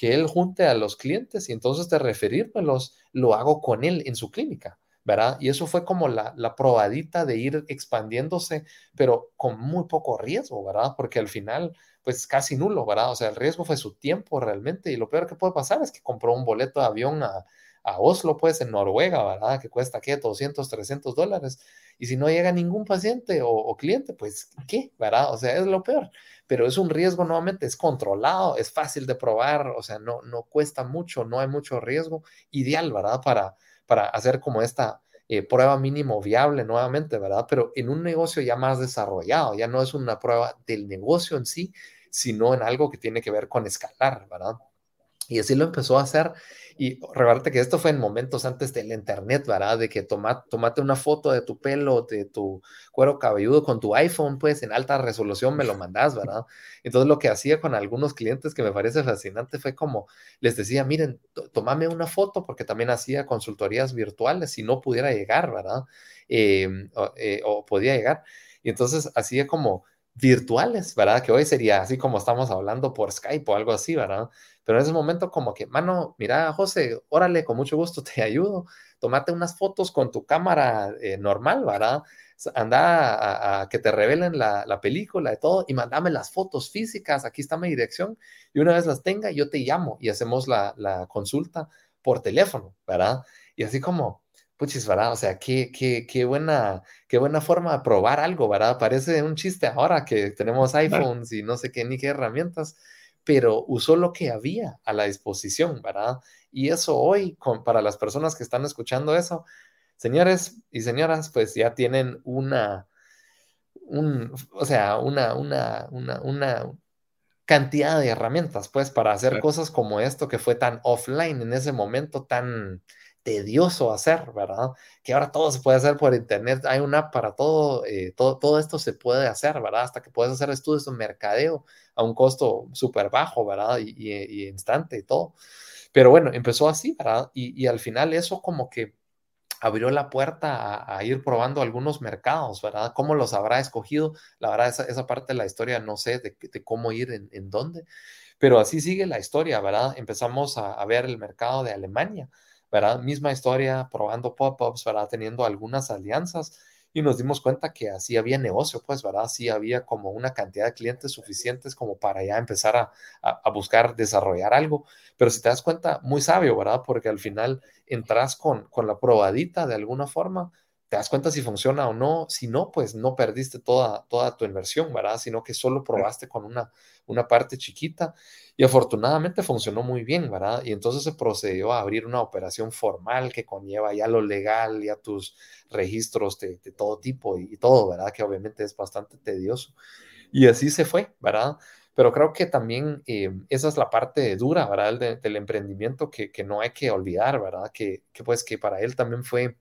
que él junte a los clientes y entonces de referírmelos, lo hago con él en su clínica, ¿verdad? Y eso fue como la, la probadita de ir expandiéndose, pero con muy poco riesgo, ¿verdad? Porque al final, pues casi nulo, ¿verdad? O sea, el riesgo fue su tiempo realmente y lo peor que puede pasar es que compró un boleto de avión a, a Oslo, pues en Noruega, ¿verdad? Que cuesta, ¿qué? 200, 300 dólares y si no llega ningún paciente o, cliente, pues, ¿qué? ¿Verdad? O sea, es lo peor. Pero es un riesgo, nuevamente, es controlado, es fácil de probar, o sea, no, no cuesta mucho, no hay mucho riesgo. Ideal, ¿verdad? Para, para hacer como esta eh, prueba mínimo viable nuevamente, ¿verdad? Pero en un negocio ya más desarrollado, ya no es una prueba del negocio en sí, sino en algo que tiene que ver con escalar, ¿verdad? Y así lo empezó a hacer y recuerda que esto fue en momentos antes del internet, ¿verdad? De que toma, tomate una foto de tu pelo, de tu cuero cabelludo con tu iPhone, pues en alta resolución me lo [laughs] mandás, ¿verdad? Entonces lo que hacía con algunos clientes que me parece fascinante fue como les decía, miren, tomame una foto porque también hacía consultorías virtuales si no pudiera llegar, ¿verdad? Em, eh, o podía llegar. Y entonces hacía como virtuales, ¿verdad? Que hoy sería así como estamos hablando por Skype o algo así, ¿verdad? Pero en ese momento como que, mano, mira, José, órale, con mucho gusto te [laughs] ayudo. Tómate unas fotos con tu cámara eh, normal, ¿verdad? Anda a, que te revelen la, la, película y todo y mandame las fotos físicas, aquí está mi dirección. Y una vez las tenga, yo te llamo y hacemos la, la consulta por teléfono, ¿verdad? Y así como, puchis, ¿verdad? O sea, qué, qué, qué, buena, qué buena forma de probar algo, ¿verdad? Parece un chiste ahora que tenemos iPhones y no sé qué ni qué herramientas, pero usó lo que había a la disposición, ¿verdad? Y eso hoy, con, para las personas que están escuchando eso, señores y señoras, pues ya tienen una, un, o sea, una, una, una, una cantidad de herramientas, pues, para hacer cosas como esto que fue tan offline en ese momento, tan tedioso hacer, ¿verdad? Que ahora todo se puede hacer por internet, hay una app para todo, eh, todo, todo esto se puede hacer, ¿verdad? Hasta que puedes hacer estudios de mercadeo a un costo súper bajo, ¿verdad? Y, instante y todo. Pero bueno, empezó así, ¿verdad? Y, al final eso como que abrió la puerta a, ir probando algunos mercados, ¿verdad? ¿Cómo los habrá escogido? La verdad, esa, esa parte de la historia no sé de, cómo ir en, dónde, pero así sigue la historia, ¿verdad? Empezamos a ver el mercado de Alemania ¿verdad? Misma historia, probando pop-ups, ¿verdad? Teniendo algunas alianzas. y nos dimos cuenta que así había negocio, pues, ¿verdad? Así había como una cantidad de clientes suficientes como para ya empezar a, a, buscar desarrollar algo. Pero si te das cuenta, muy sabio, ¿verdad? Porque al final entras con, con la probadita de alguna forma te das cuenta si funciona o no. Si no, pues no perdiste toda, toda tu inversión, ¿verdad? Sino que solo probaste con una, una parte chiquita y afortunadamente funcionó muy bien, ¿verdad? Y entonces se procedió a abrir una operación formal que conlleva ya lo legal, ya tus registros de, todo tipo y, todo, ¿verdad? Que obviamente es bastante tedioso. Y así se fue, ¿verdad? Pero creo que también eh, esa es la parte dura, ¿verdad? del emprendimiento que, que, no hay que olvidar, ¿verdad? Que, que pues que para él también fue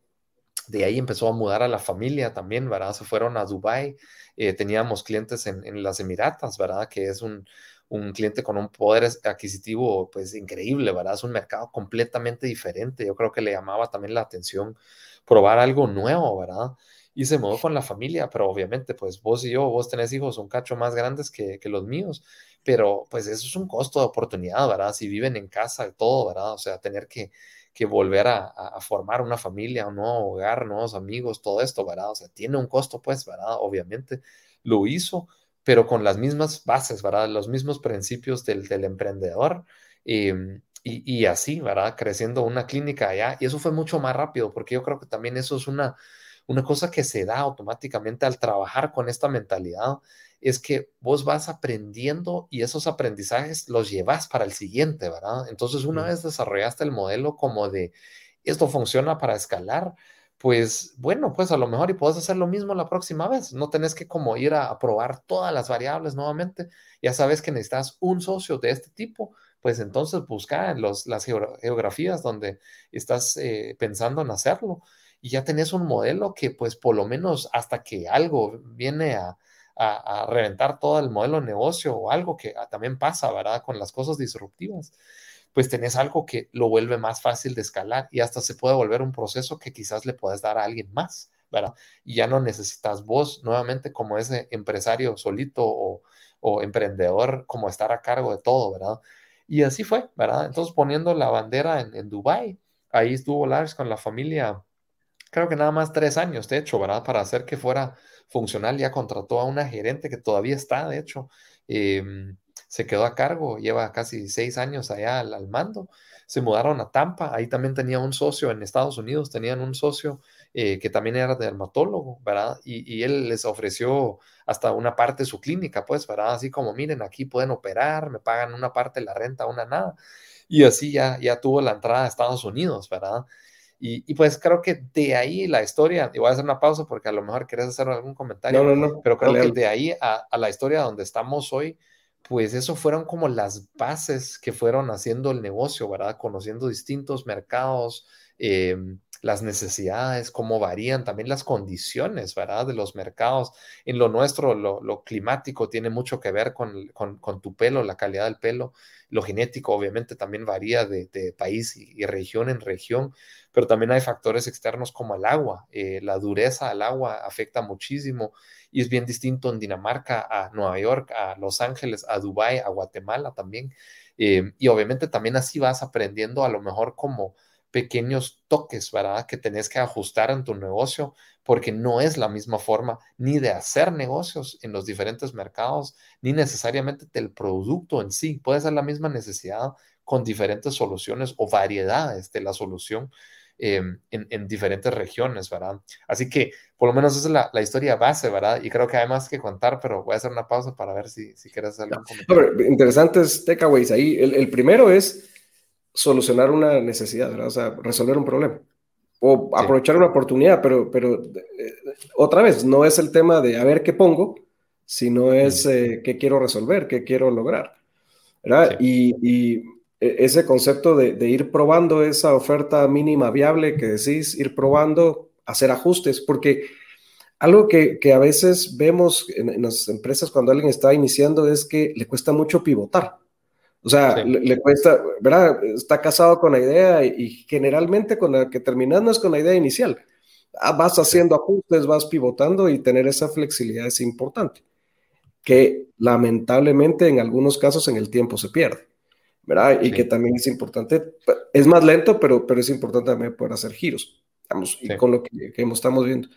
de ahí empezó a mudar a la familia también, ¿verdad? Se fueron a Dubái. Eh, teníamos clientes en, las Emiratas, ¿verdad? Que es un, un, cliente con un poder adquisitivo, pues, increíble, ¿verdad? Es un mercado completamente diferente. Yo creo que le llamaba también la atención probar algo nuevo, ¿verdad? Y se mudó con la familia, pero obviamente, pues, vos y yo, vos tenés hijos un cacho más grandes que, que los míos, pero, pues, eso es un costo de oportunidad, ¿verdad? Si viven en casa y todo, ¿verdad? O sea, tener que que volver a, formar una familia, un nuevo hogar, nuevos amigos, todo esto, ¿verdad? O sea, tiene un costo, pues, ¿verdad? Obviamente lo hizo, pero con las mismas bases, ¿verdad? Los mismos principios del, del emprendedor. Em, y, y, así, ¿verdad? Creciendo una clínica allá. Y eso fue mucho más rápido, porque yo creo que también eso es una, una cosa que se da automáticamente al trabajar con esta mentalidad es que vos vas aprendiendo y esos aprendizajes los llevas para el siguiente, ¿verdad? Entonces, una vez desarrollaste el modelo como de esto funciona para escalar, pues bueno, pues a lo mejor y puedes hacer lo mismo la próxima vez. No tenés que como ir a, probar todas las variables nuevamente. Ya sabes que necesitas un socio de este tipo, pues entonces busca en los, las geografías donde estás eh, pensando en hacerlo y ya tenés un modelo que pues por lo menos hasta que algo viene a, a, reventar todo el modelo de negocio o algo que ah, también pasa, ¿verdad? Con las cosas disruptivas, pues tenés algo que lo vuelve más fácil de escalar y hasta se puede volver un proceso que quizás le puedes dar a alguien más, ¿verdad? Y ya no necesitas vos nuevamente como ese empresario solito o, emprendedor como estar a cargo de todo, ¿verdad? Y así fue, ¿verdad? Entonces poniendo la bandera en, en Dubái, ahí estuvo Lars con la familia, creo que nada más tres años, de hecho, ¿verdad? Para hacer que fuera funcional, ya contrató a una gerente que todavía está, de hecho, em, se quedó a cargo, lleva casi seis años allá al, mando. Se mudaron a Tampa, ahí también tenía un socio en Estados Unidos, tenían un socio eh, que también era dermatólogo, ¿verdad? Y, él les ofreció hasta una parte de su clínica, pues, ¿verdad? Así como, miren, aquí pueden operar, me pagan una parte de la renta, una nada. Y así ya, ya tuvo la entrada a Estados Unidos, ¿verdad? Y, pues creo que de ahí la historia, y voy a hacer una pausa porque a lo mejor querés hacer algún comentario, no, no, no. pero creo que de ahí a, la historia donde estamos hoy, pues eso fueron como las bases que fueron haciendo el negocio, ¿verdad? Conociendo distintos mercados, em, las necesidades, cómo varían, también las condiciones, ¿verdad? De los mercados. En lo nuestro, lo, climático tiene mucho que ver con, con, tu pelo, la calidad del pelo. Lo genético, obviamente, también varía de, país y, región en región, pero también hay factores externos como el agua. Eh, la dureza al agua afecta muchísimo y es bien distinto en Dinamarca, a Nueva York, a Los Ángeles, a Dubái, a Guatemala también. Eh, y obviamente también así vas aprendiendo a lo mejor como pequeños toques, ¿verdad? Que tenés que ajustar en tu negocio porque no es la misma forma ni de hacer negocios en los diferentes mercados, ni necesariamente del producto en sí. Puede ser la misma necesidad con diferentes soluciones o variedades de la solución em, en, diferentes regiones, ¿verdad? Así que por lo menos esa es la, historia base, ¿verdad? Y creo que hay más que contar, pero voy a hacer una pausa para ver si, si quieres hacer algún comentario. Interesantes takeaways ahí. el primero es solucionar una necesidad, ¿verdad? O sea, resolver un problema o aprovechar una oportunidad, pero, pero eh, otra vez, no es el tema de a ver qué pongo, sino es eh, qué quiero resolver, qué quiero lograr, ¿verdad? Y, e, ese concepto de, ir probando esa oferta mínima viable que decís, ir probando, hacer ajustes, porque algo que, a veces vemos en, las empresas cuando alguien está iniciando es que le cuesta mucho pivotar. O sea, le, cuesta, ¿verdad? Está casado con la idea y, generalmente con la que terminas no es con la idea inicial. Ah, vas haciendo ajustes, vas pivotando y tener esa flexibilidad es importante, que lamentablemente en algunos casos en el tiempo se pierde, ¿verdad? Y que también es importante, es más lento, pero, pero es importante también poder hacer giros, digamos, y con lo que, que estamos viendo.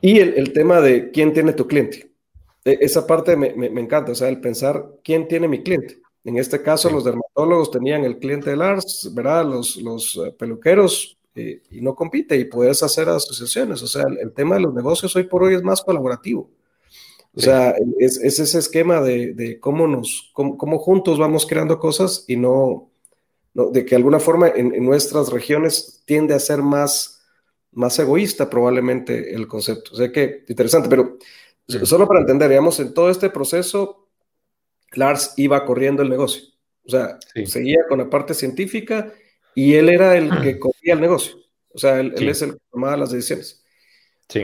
Y el, tema de quién tiene tu cliente. E, esa parte me, encanta, o sea, el pensar quién tiene mi cliente. En este caso, los dermatólogos tenían el cliente de Lars, ¿verdad? Los, los eh, peluqueros, eh, y no compite, y puedes hacer asociaciones. O sea, el, tema de los negocios hoy por hoy es más colaborativo. O sea, es, ese esquema de, cómo nos, cómo, juntos vamos creando cosas y no, de que de alguna forma en, nuestras regiones tiende a ser más, más egoísta probablemente el concepto. O sea que interesante, pero solo para entender, digamos, en todo este proceso, Lars iba corriendo el negocio. O sea, seguía con la parte científica y él era el que corría el negocio. O sea, él, es el que tomaba las decisiones. Sí.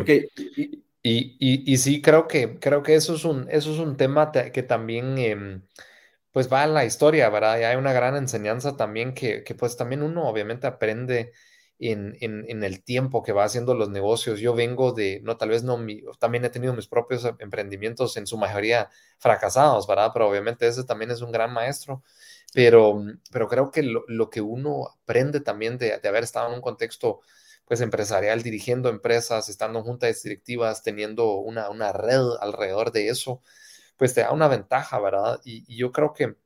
Y, y, sí, creo que, creo que eso es un, eso es un tema que también em, pues va a la historia, ¿verdad? Y hay una gran enseñanza también que, que pues también uno obviamente aprende en, en, el tiempo que va haciendo los negocios. Yo vengo de, no, tal vez no, mi, también he tenido mis propios emprendimientos en su mayoría fracasados, ¿verdad? Pero obviamente ese también es un gran maestro. Pero, pero creo que lo, lo que uno aprende también de, de haber estado en un contexto pues empresarial, dirigiendo empresas, estando en juntas directivas, teniendo una, una red alrededor de eso, pues te da una ventaja, ¿verdad? Y, yo creo que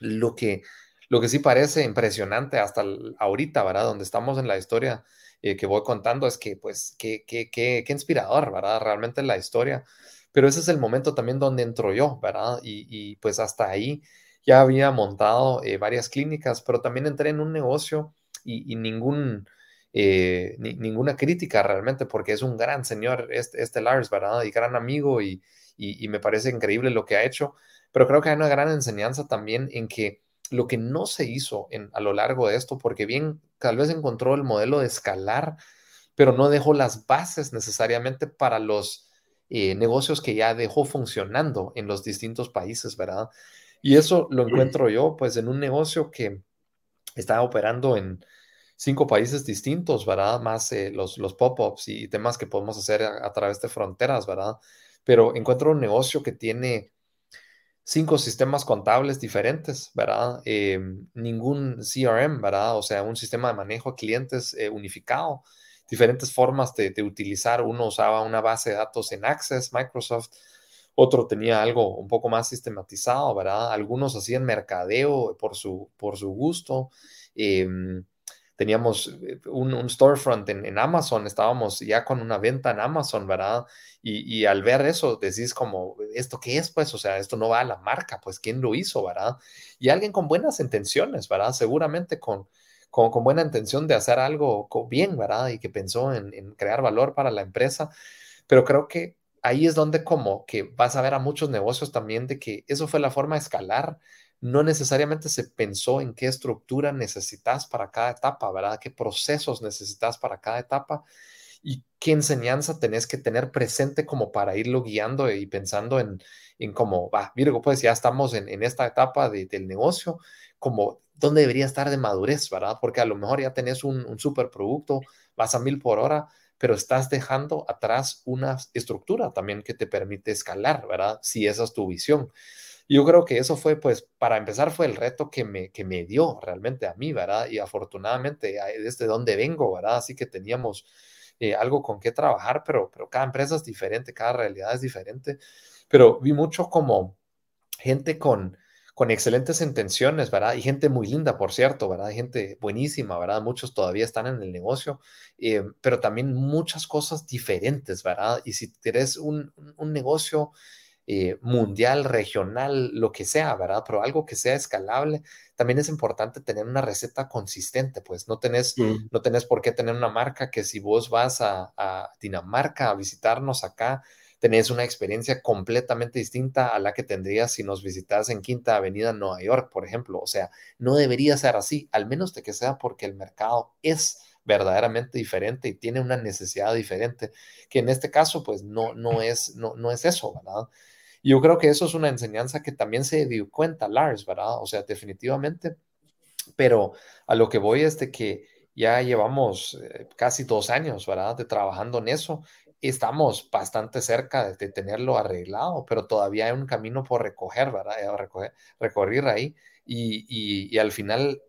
lo que lo que sí parece impresionante hasta ahorita, ¿verdad? Donde estamos en la historia eh, que voy contando es que, pues, qué, qué, qué, qué inspirador, ¿verdad? Realmente la historia. Pero ese es el momento también donde entro yo, ¿verdad? Y, y pues hasta ahí ya había montado eh, varias clínicas, pero también entré en un negocio y, y ningún, eh, ninguna crítica realmente, porque es un gran señor, este, este Lars, ¿verdad? Y gran amigo y, y, me parece increíble lo que ha hecho, pero creo que hay una gran enseñanza también en que lo que no se hizo en, a lo largo de esto, porque bien, tal vez encontró el modelo de escalar, pero no dejó las bases necesariamente para los eh, negocios que ya dejó funcionando en los distintos países, ¿verdad? Y eso lo encuentro yo, pues, en un negocio que está operando en, cinco países distintos, ¿verdad? Más eh, los, los pop-ups y temas que podemos hacer a, través de fronteras, ¿verdad? Pero encuentro un negocio que tiene cinco sistemas contables diferentes, ¿verdad? Em, ningún CRM, ¿verdad? O sea, un sistema de manejo de clientes eh, unificado, diferentes formas de, utilizar. Uno usaba una base de datos en Access, Microsoft, otro tenía algo un poco más sistematizado, ¿verdad? Algunos hacían mercadeo por su, por su gusto. Eh, teníamos eh, un, storefront en, Amazon, estábamos ya con una venta en Amazon, ¿verdad? Y, al ver eso, decís como, ¿esto qué es? Pues, o sea, esto no va a la marca, pues, ¿quién lo hizo, ¿verdad? Y alguien con buenas intenciones, ¿verdad? Seguramente con, con, buena intención de hacer algo bien, ¿verdad? Y que pensó en, en crear valor para la empresa, pero creo que ahí es donde como que vas a ver a muchos negocios también de que eso fue la forma de escalar no necesariamente se pensó en qué estructura necesitas para cada etapa, ¿verdad? ¿Qué procesos necesitas para cada etapa? Y qué enseñanza tenés que tener presente como para irlo guiando y pensando en, en cómo, va, Virgo, pues ya estamos en, esta etapa del negocio, como dónde debería estar de madurez, ¿verdad? Porque a lo mejor ya tenés un, un super producto, vas a mil por hora, pero estás dejando atrás una estructura también que te permite escalar, ¿verdad? Si esa es tu visión yo creo que eso fue, pues, para empezar, fue el reto que me, que me dio realmente a mí, ¿verdad? Y afortunadamente, desde donde vengo, ¿verdad? Así que teníamos eh, algo con qué trabajar, pero, pero cada empresa es diferente, cada realidad es diferente. Pero vi mucho como gente con, con excelentes intenciones, ¿verdad? Y gente muy linda, por cierto, ¿verdad? Gente buenísima, ¿verdad? Muchos todavía están en el negocio, eh, pero también muchas cosas diferentes, ¿verdad? Y si tienes un, un negocio eh, mundial, regional, lo que sea, ¿verdad? Pero algo que sea escalable, también es importante tener una receta consistente, pues no tenés, no tenés por qué tener una marca que si vos vas a, Dinamarca a visitarnos acá, tenés una experiencia completamente distinta a la que tendrías si nos visitas en Quinta Avenida Nueva York, por ejemplo. O sea, no debería ser así, al menos de que sea porque el mercado es verdaderamente diferente y tiene una necesidad diferente, que en este caso, pues no, no, es, no, no es eso, ¿verdad? Yo creo que eso es una enseñanza que también se dio cuenta Lars, ¿verdad? O sea, definitivamente. Pero a lo que voy es de que ya llevamos eh, casi dos años, ¿verdad? De trabajando en eso. Estamos bastante cerca de, tenerlo arreglado, pero todavía hay un camino por recoger, ¿verdad? Recoger, recorrer ahí. Y, y, al final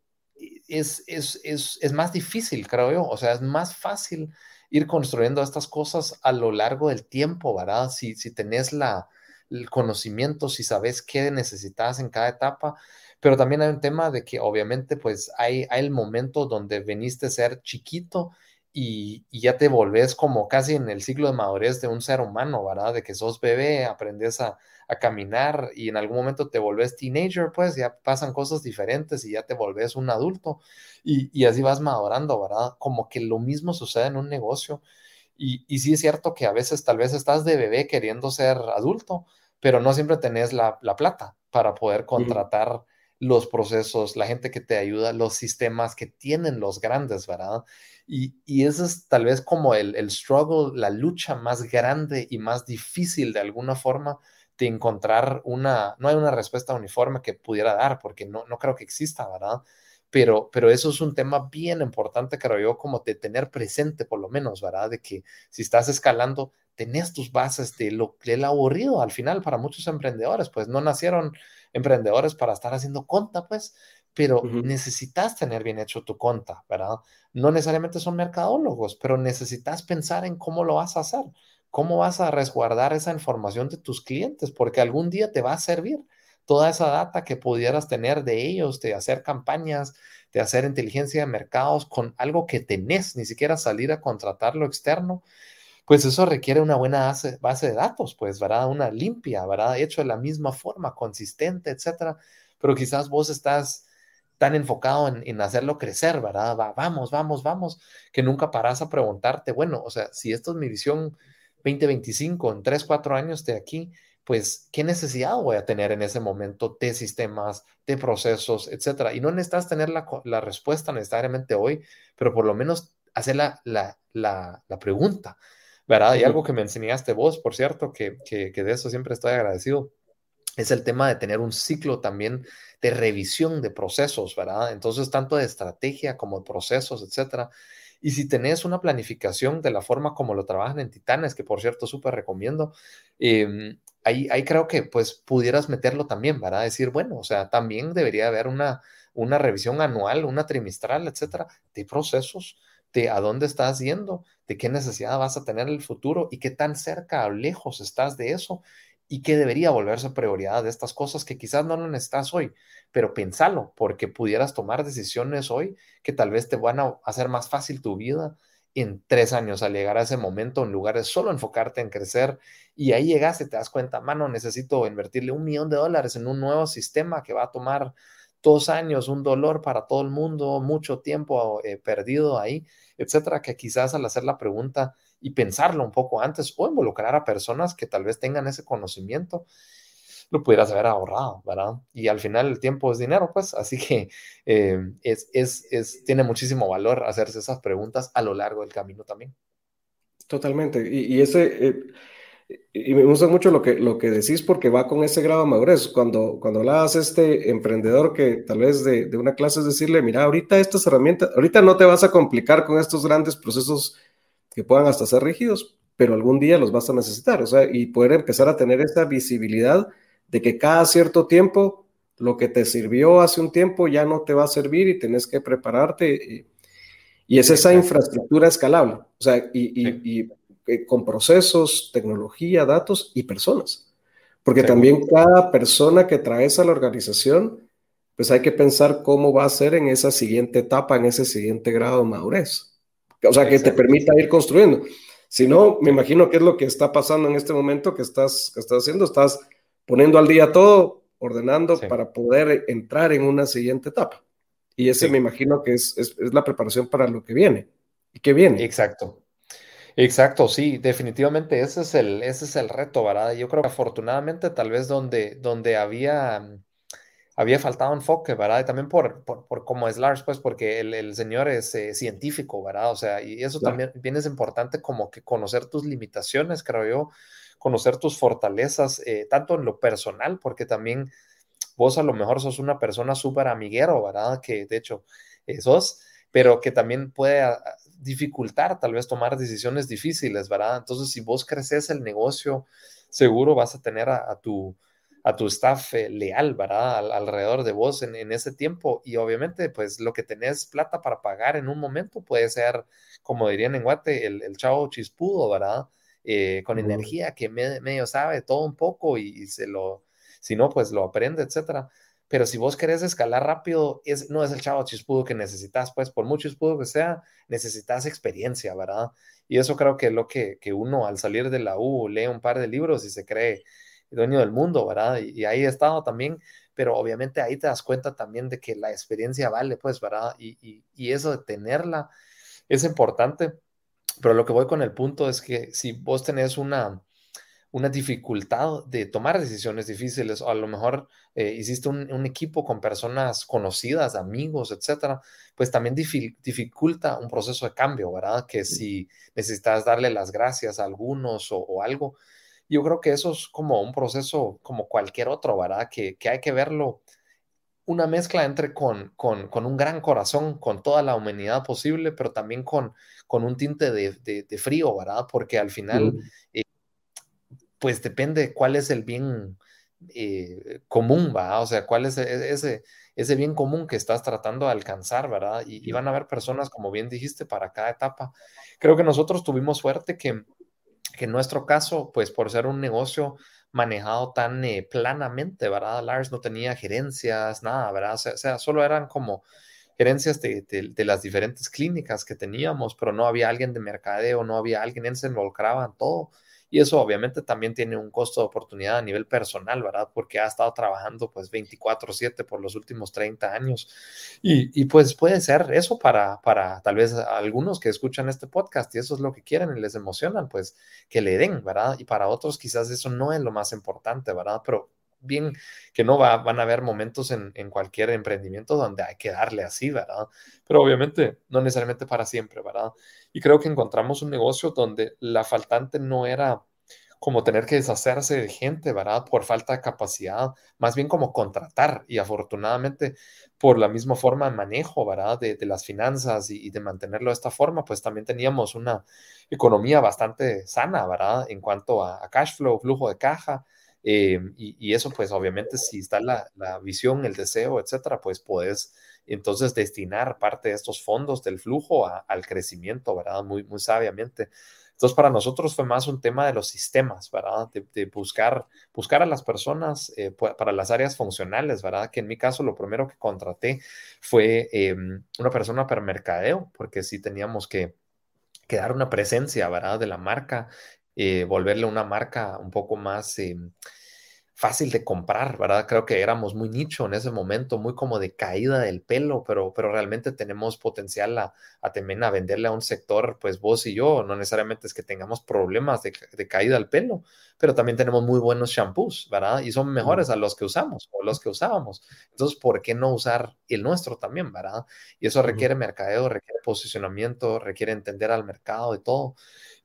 es, es, es, es más difícil, creo yo. O sea, es más fácil ir construyendo estas cosas a lo largo del tiempo, ¿verdad? Si, si tenés la, el conocimiento, si sabes qué necesitas en cada etapa, pero también hay un tema de que obviamente pues hay, el momento donde veniste a ser chiquito y, ya te volvés como casi en el ciclo de madurez de un ser humano, ¿verdad? De que sos bebé, aprendes a, caminar y en algún momento te volvés teenager, pues ya pasan cosas diferentes y ya te volvés un adulto y, y así vas madurando, ¿verdad? Como que lo mismo sucede en un negocio. Y, y sí es cierto que a veces tal vez estás de bebé queriendo ser adulto, pero no siempre tenés la, la plata para poder contratar los procesos, la gente que te ayuda, los sistemas que tienen los grandes, ¿verdad? Y, y ese es tal vez como el, el struggle, la lucha más grande y más difícil de alguna forma de encontrar una, no hay una respuesta uniforme que pudiera dar, porque no, no creo que exista, ¿verdad? Pero, pero eso es un tema bien importante, creo yo, como de tener presente por lo menos, ¿verdad? De que si estás escalando, tenés tus bases de lo del aburrido al final para muchos emprendedores, pues no nacieron emprendedores para estar haciendo conta, pues, pero necesitas tener bien hecho tu conta, ¿verdad? No necesariamente son mercadólogos, pero necesitas pensar en cómo lo vas a hacer, cómo vas a resguardar esa información de tus clientes, porque algún día te va a servir toda esa data que pudieras tener de ellos, de hacer campañas, de hacer inteligencia de mercados con algo que tenés, ni siquiera salir a contratar lo externo, pues eso requiere una buena base, de datos, pues, ¿verdad? Una limpia, ¿verdad? Hecho de la misma forma, consistente, etcétera. Pero quizás vos estás tan enfocado en, hacerlo crecer, ¿verdad? vamos, vamos, vamos, que nunca paras a preguntarte, bueno, o sea, si esto es mi visión 2025, en 3, 4 años de aquí, pues, ¿qué necesidad voy a tener en ese momento de sistemas, de procesos, etcétera? Y no necesitas tener la, la respuesta necesariamente hoy, pero por lo menos hacer la, la, la, la pregunta, ¿verdad? Y algo que me enseñaste vos, por cierto, que, que, de eso siempre estoy agradecido, es el tema de tener un ciclo también de revisión de procesos, ¿verdad? Entonces, tanto de estrategia como de procesos, etcétera. Y si tenés una planificación de la forma como lo trabajan en Titanes, que por cierto súper recomiendo, em, ahí, ahí creo que pues pudieras meterlo también, ¿verdad? Decir, bueno, o sea, también debería haber una, una revisión anual, una trimestral, etcétera, de procesos, de a dónde estás yendo, de qué necesidad vas a tener en el futuro y qué tan cerca o lejos estás de eso y qué debería volverse prioridad de estas cosas que quizás no lo necesitas hoy, pero pensalo, porque pudieras tomar decisiones hoy que tal vez te van a hacer más fácil tu vida en tres años al llegar a ese momento, en lugar de solo enfocarte en crecer y ahí llegaste, te das cuenta, mano, necesito invertirle un millón de dólares en un nuevo sistema que va a tomar dos años, un dolor para todo el mundo, mucho tiempo eh, perdido ahí, etcétera, que quizás al hacer la pregunta y pensarlo un poco antes o involucrar a personas que tal vez tengan ese conocimiento, lo pudieras haber ahorrado, ¿verdad? Y al final el tiempo es dinero, pues, así que [laughs] eh, es, es, es, tiene muchísimo valor hacerse esas preguntas a lo largo del camino también. Totalmente. Y, ese, eh, y me gusta mucho lo que, lo que decís porque va con ese grado de madurez. Cuando, cuando hablabas este emprendedor que tal vez de, de, una clase es decirle, mira, ahorita estas herramientas, ahorita no te vas a complicar con estos grandes procesos que puedan hasta ser rígidos, pero algún día los vas a necesitar, o sea, y poder empezar a tener esa visibilidad de que cada cierto tiempo lo que te sirvió hace un tiempo ya no te va a servir y tenés que prepararte. Y, es esa infraestructura escalable, o sea, y, y eh, con procesos, tecnología, datos y personas. Porque también cada persona que traes a la organización, pues hay que pensar cómo va a ser en esa siguiente etapa, en ese siguiente grado de madurez. O sea, que te permita ir construyendo. Si no, me imagino que es lo que está pasando en este momento que estás, que estás haciendo. Estás poniendo al día todo, ordenando para poder entrar en una siguiente etapa. Y ese me imagino que es, es, es, la preparación para lo que viene. ¿Y qué viene? Exacto. Exacto, sí, definitivamente ese es el, ese es el reto, ¿verdad? Yo creo que afortunadamente tal vez donde, donde había, había faltado enfoque, ¿verdad? Y también por, por, por como es Lars, pues porque el, el señor es eh, científico, ¿verdad? O sea, y eso también bien es importante como que conocer tus limitaciones, creo yo, conocer tus fortalezas, eh, tanto en lo personal, porque también vos a lo mejor sos una persona súper amiguero, ¿verdad? Que de hecho eh, sos, pero que también puede dificultar tal vez tomar decisiones difíciles, ¿verdad? Entonces, si vos creces el negocio, seguro vas a tener a, tu, a tu staff eh, leal, ¿verdad? alrededor de vos en, en, ese tiempo. Y obviamente, pues lo que tenés plata para pagar en un momento puede ser, como dirían en Guate, el, el chavo chispudo, ¿verdad? Eh, con energía, que medio sabe todo un poco y, se lo, si no, pues lo aprende, etcétera. Pero si vos querés escalar rápido, es, no es el chavo chispudo que necesitas, pues por mucho chispudo que sea, necesitas experiencia, ¿verdad? Y eso creo que es lo que, que uno al salir de la U lee un par de libros y se cree dueño del mundo, ¿verdad? Y, ahí he estado también, pero obviamente ahí te das cuenta también de que la experiencia vale, pues, ¿verdad? Y, y, eso de tenerla es importante, pero lo que voy con el punto es que si vos tenés una, una dificultad de tomar decisiones difíciles, o a lo mejor eh, hiciste un, equipo con personas conocidas, amigos, etcétera, pues también dificulta un proceso de cambio, ¿verdad? Que si necesitas darle las gracias a algunos o algo, yo creo que eso es como un proceso como cualquier otro, ¿verdad? Que, hay que verlo una mezcla entre con, con, un gran corazón, con toda la humanidad posible, pero también con, con un tinte de, frío, ¿verdad? Porque al final, eh, pues depende cuál es el bien eh, común, ¿verdad? O sea, cuál es e, ese, ese bien común que estás tratando de alcanzar, ¿verdad? Y, y van a haber personas, como bien dijiste, para cada etapa. Creo que nosotros tuvimos suerte que que en nuestro caso, pues por ser un negocio manejado tan eh, planamente, ¿verdad? Lars no tenía gerencias, nada, ¿verdad? O sea, solo eran como gerencias de, de, las diferentes clínicas que teníamos, pero no había alguien de mercadeo, no había alguien, él se involucraba en todo. Y eso obviamente también tiene un costo de oportunidad a nivel personal, ¿verdad? Porque ha estado trabajando pues 24/7 por los últimos 30 años. Y, pues puede ser eso para, para tal vez algunos que escuchan este podcast y eso es lo que quieren y les emocionan, pues que le den, ¿verdad? Y para otros quizás eso no es lo más importante, ¿verdad? Pero bien que no va, van a haber momentos en, en, cualquier emprendimiento donde hay que darle así, ¿verdad? Pero obviamente no necesariamente para siempre, ¿verdad? Y creo que encontramos un negocio donde la faltante no era como tener que deshacerse de gente, ¿verdad? Por falta de capacidad, más bien como contratar. Y afortunadamente, por la misma forma de manejo, ¿verdad? De, de las finanzas y, de mantenerlo de esta forma, pues también teníamos una economía bastante sana, ¿verdad? En cuanto a, a cash flow, flujo de caja, eh, y, eso, pues obviamente, si está la, visión, el deseo, etcétera, pues puedes entonces destinar parte de estos fondos del flujo al crecimiento, ¿verdad? Muy, muy sabiamente. Entonces, para nosotros fue más un tema de los sistemas, ¿verdad? De, buscar, buscar a las personas eh, para las áreas funcionales, ¿verdad? Que en mi caso lo primero que contraté fue em, una persona para mercadeo, porque sí teníamos que, que dar una presencia, ¿verdad? De la marca eh, volverle una marca un poco más eh, fácil de comprar, ¿verdad? Creo que éramos muy nicho en ese momento, muy como de caída del pelo, pero, pero realmente tenemos potencial a, a también a venderle a un sector, pues vos y yo, no necesariamente es que tengamos problemas de, de caída del pelo, pero también tenemos muy buenos shampoos, ¿verdad? Y son mejores a los que usamos o los que usábamos. Entonces, ¿por qué no usar el nuestro también, ¿verdad? Y eso requiere mercadeo, requiere posicionamiento, requiere entender al mercado y todo.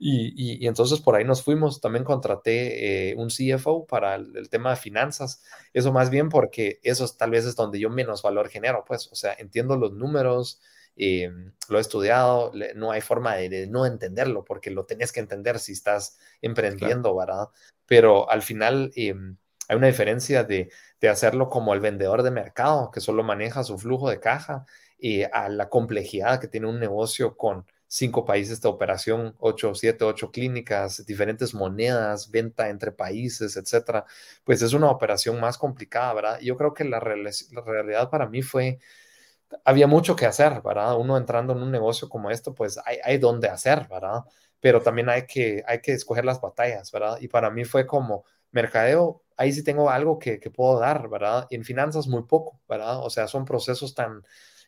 Y, entonces por ahí nos fuimos. También contraté eh, un CFO para el, tema de finanzas. Eso más bien porque eso tal vez es donde yo menos valor genero, pues, o sea, entiendo los números, eh, lo he estudiado, no hay forma de, no entenderlo porque lo tenés que entender si estás emprendiendo, ¿verdad? Pero al final eh, hay una diferencia de, de, hacerlo como el vendedor de mercado que solo maneja su flujo de caja y a la complejidad que tiene un negocio con cinco países de operación, ocho, siete, ocho clínicas, diferentes monedas, venta entre países, etcétera, pues es una operación más complicada, ¿verdad? yo creo que la, realidad para mí fue, había mucho que hacer, ¿verdad? Uno entrando en un negocio como esto, pues hay, hay donde hacer, ¿verdad? Pero también hay que, hay que escoger las batallas, ¿verdad? Y para mí fue como mercadeo, ahí sí tengo algo que, que puedo dar, ¿verdad? Y en finanzas muy poco, ¿verdad? O sea, son procesos tan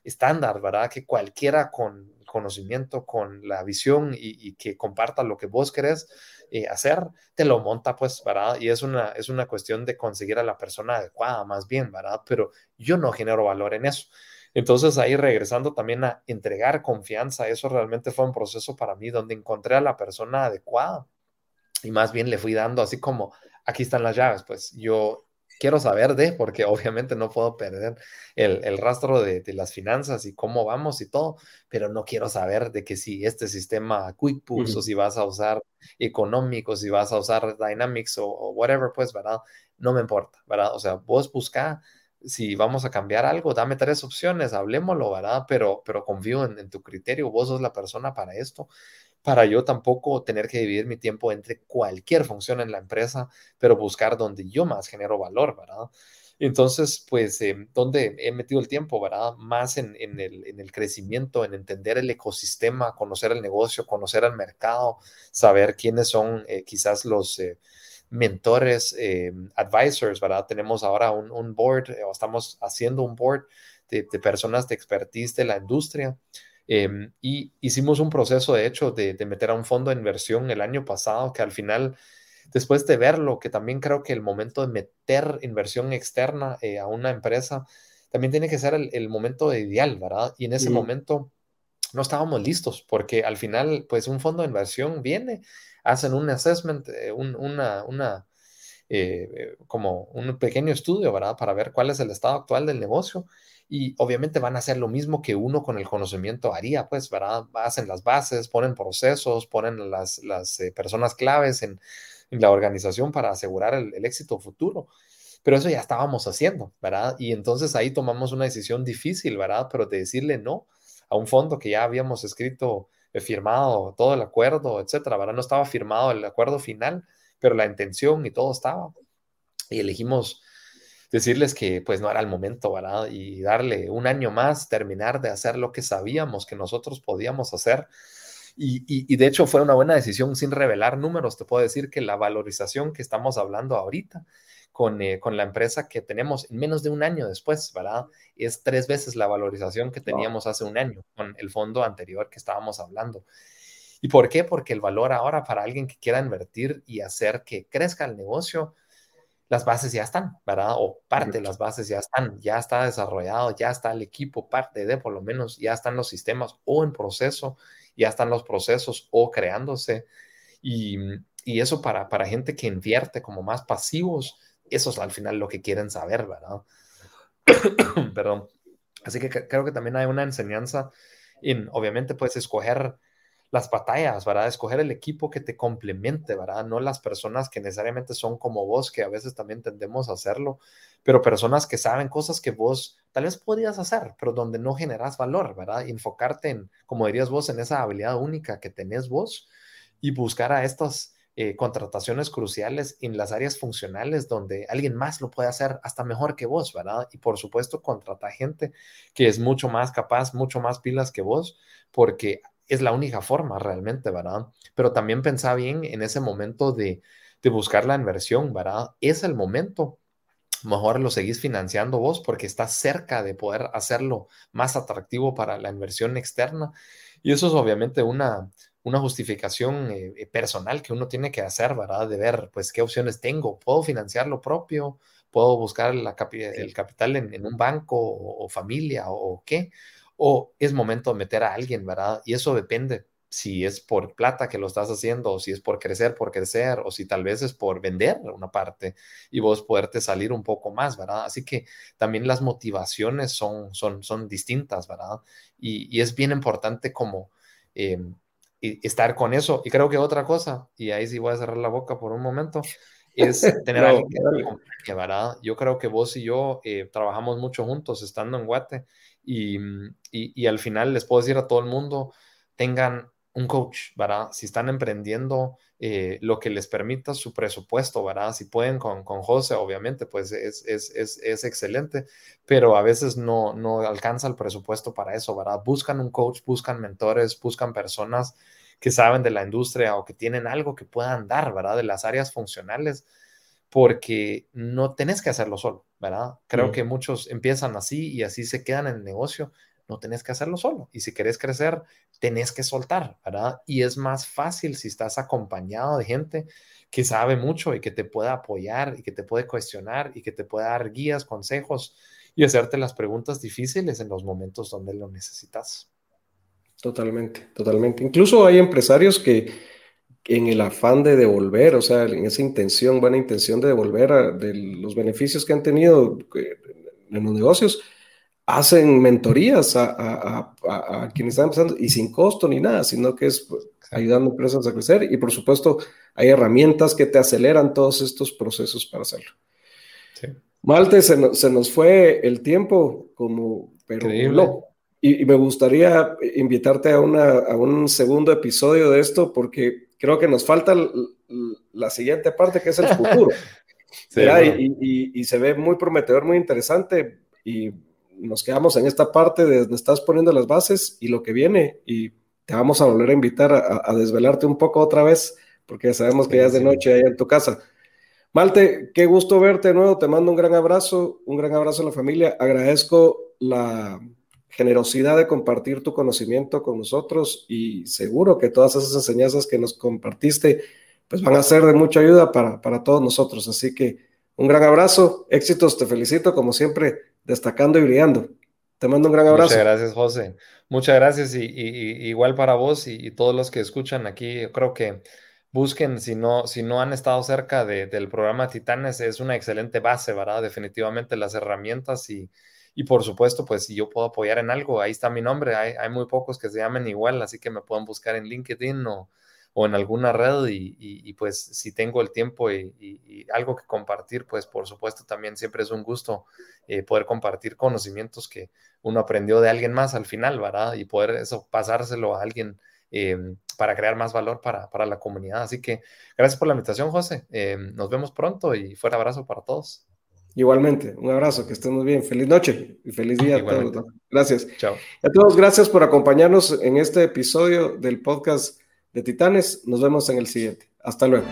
estándar, ¿verdad? Que cualquiera con conocimiento, con la visión y, que comparta lo que vos querés eh, hacer, te lo monta, pues, ¿verdad? Y es una, es una cuestión de conseguir a la persona adecuada, más bien, ¿verdad? Pero yo no genero valor en eso. Entonces ahí regresando también a entregar confianza, eso realmente fue un proceso para mí donde encontré a la persona adecuada y más bien le fui dando así como, aquí están las llaves, pues yo quiero saber de, porque obviamente no puedo perder el, rastro de, las finanzas y cómo vamos y todo, pero no quiero saber de que si este sistema QuickBooks o si vas a usar económicos, si vas a usar Dynamics o, whatever, pues, ¿verdad? No me importa, ¿verdad? O sea, vos busca si vamos a cambiar algo, dame tres opciones, hablemoslo, ¿verdad? Pero, pero confío en, en tu criterio, vos sos la persona para esto para yo tampoco tener que dividir mi tiempo entre cualquier función en la empresa, pero buscar donde yo más genero valor, ¿verdad? Entonces, pues, eh, ¿dónde he metido el tiempo, verdad? Más en, el, crecimiento, en entender el ecosistema, conocer el negocio, conocer el mercado, saber quiénes son eh, quizás los eh, mentores, advisors, ¿verdad? Tenemos ahora un, board, o estamos haciendo un board de, de personas de expertise de la industria Em, y hicimos un proceso, de hecho, de, meter a un fondo de inversión el año pasado, que al final, después de verlo, que también creo que el momento de meter inversión externa eh, a una empresa, también tiene que ser el, momento ideal, ¿verdad? Y en ese momento no estábamos listos, porque al final, pues un fondo de inversión viene, hacen un assessment, eh, una, una eh, como un pequeño estudio, ¿verdad? Para ver cuál es el estado actual del negocio y obviamente van a hacer lo mismo que uno con el conocimiento haría, pues, ¿verdad? Hacen las bases, ponen procesos, ponen las, las eh, personas claves en, la organización para asegurar el, éxito futuro. Pero eso ya estábamos haciendo, ¿verdad? Y entonces ahí tomamos una decisión difícil, ¿verdad? Pero de decirle no a un fondo que ya habíamos escrito, eh, firmado todo el acuerdo, etcétera, ¿verdad? No estaba firmado el acuerdo final, pero la intención y todo estaba. Y elegimos decirles que pues no era el momento, ¿verdad? Y darle un año más, terminar de hacer lo que sabíamos que nosotros podíamos hacer. Y, de hecho fue una buena decisión sin revelar números. Te puedo decir que la valorización que estamos hablando ahorita con, eh, con la empresa que tenemos en menos de un año después, ¿verdad? Es tres veces la valorización que teníamos hace un año con el fondo anterior que estábamos hablando. ¿Y por qué? Porque el valor ahora para alguien que quiera invertir y hacer que crezca el negocio, las bases ya están, ¿verdad? O parte de las bases ya están, ya está desarrollado, ya está el equipo, parte de por lo menos, ya están los sistemas o en proceso, ya están los procesos o creándose. Y, eso para, para gente que invierte como más pasivos, eso es al final lo que quieren saber, ¿verdad? [coughs] Perdón. Así que creo que también hay una enseñanza en, obviamente, puedes escoger las batallas, ¿verdad? Escoger el equipo que te complemente, ¿verdad? No las personas que necesariamente son como vos, que a veces también tendemos a hacerlo, pero personas que saben cosas que vos tal vez podrías hacer, pero donde no generas valor, ¿verdad? enfocarte en, como dirías vos, en esa habilidad única que tenés vos y buscar a estas eh, contrataciones cruciales en las áreas funcionales donde alguien más lo puede hacer hasta mejor que vos, ¿verdad? Y por supuesto, contrata gente que es mucho más capaz, mucho más pilas que vos, porque es la única forma realmente, ¿verdad? Pero también pensá bien en ese momento de, buscar la inversión, ¿verdad? Es el momento. Mejor lo seguís financiando vos porque estás cerca de poder hacerlo más atractivo para la inversión externa. Y eso es obviamente una, una justificación eh, eh, personal que uno tiene que hacer, ¿verdad? De ver, pues, qué opciones tengo. ¿Puedo financiar lo propio? ¿Puedo buscar el capital en, un banco o, familia o, qué? O es momento de meter a alguien, ¿verdad? Y eso depende si es por plata que lo estás haciendo, o si es por crecer, por crecer, o si tal vez es por vender una parte y vos poderte salir un poco más, ¿verdad? Así que también las motivaciones son, son, son distintas, ¿verdad? Y, es bien importante como eh, estar con eso. Y creo que otra cosa, y ahí sí voy a cerrar la boca por un momento, es [laughs] tener alguien que, ¿verdad? Yo creo que vos y yo eh, trabajamos mucho juntos estando en Guate Mm, y, al final les puedo decir a todo el mundo, tengan un coach, ¿verdad? Si están emprendiendo eh, lo que les permita su presupuesto, ¿verdad? Si pueden con, con José, obviamente, pues es, es, es, es, excelente, pero a veces no, no alcanza el presupuesto para eso, ¿verdad? Buscan un coach, buscan mentores, buscan personas que saben de la industria o que tienen algo que puedan dar, ¿verdad? De las áreas funcionales porque no tenés que hacerlo solo, ¿verdad? Creo que muchos empiezan así y así se quedan en el negocio. No tenés que hacerlo solo. Y si querés crecer, tenés que soltar, ¿verdad? Y es más fácil si estás acompañado de gente que sabe mucho y que te pueda apoyar y que te puede cuestionar y que te pueda dar guías, consejos y hacerte las preguntas difíciles en los momentos donde lo necesitas. Totalmente, totalmente. Incluso hay empresarios que en el afán de devolver, o sea, en esa intención, buena intención de devolver de los beneficios que han tenido eh, en los negocios, hacen mentorías a, quienes están empezando y sin costo ni nada, sino que es ayudando a empresas a crecer y por supuesto hay herramientas que te aceleran todos estos procesos para hacerlo. Malte, se, nos fue el tiempo como, pero Y, me gustaría invitarte a, a un segundo episodio de esto porque creo que nos falta la siguiente parte que es el futuro. [laughs] y, se ve muy prometedor, muy interesante y nos quedamos en esta parte de donde estás poniendo las bases y lo que viene y te vamos a volver a invitar a, desvelarte un poco otra vez porque sabemos que ya es de noche ahí en tu casa. Malte, qué gusto verte de nuevo, te mando un gran abrazo, un gran abrazo a la familia, agradezco la generosidad de compartir tu conocimiento con nosotros y seguro que todas esas enseñanzas que nos compartiste pues van a ser de mucha ayuda para, para todos nosotros. Así que un gran abrazo, éxitos, te felicito como siempre, destacando y brillando. Te mando un gran abrazo. Muchas gracias, José. Muchas gracias y, igual para vos y, todos los que escuchan aquí, yo creo que busquen, si no, si no han estado cerca del programa Titanes, es una excelente base, ¿verdad? Definitivamente las herramientas y, y por supuesto, pues si yo puedo apoyar en algo, ahí está mi nombre. Hay, muy pocos que se llamen igual, así que me pueden buscar en LinkedIn o, o en alguna red y, y, pues si tengo el tiempo y, algo que compartir, pues por supuesto también siempre es un gusto eh, poder compartir conocimientos que uno aprendió de alguien más al final, ¿verdad? Y poder eso pasárselo a alguien eh, para crear más valor para, para, la comunidad. Así que gracias por la invitación, José. Eh, nos vemos pronto y fuerte abrazo para todos. Igualmente, un abrazo, que estén muy bien. Feliz noche y feliz día a todos. Gracias. Chao. A todos, gracias por acompañarnos en este episodio del podcast de Titanes. Nos vemos en el siguiente. Hasta luego.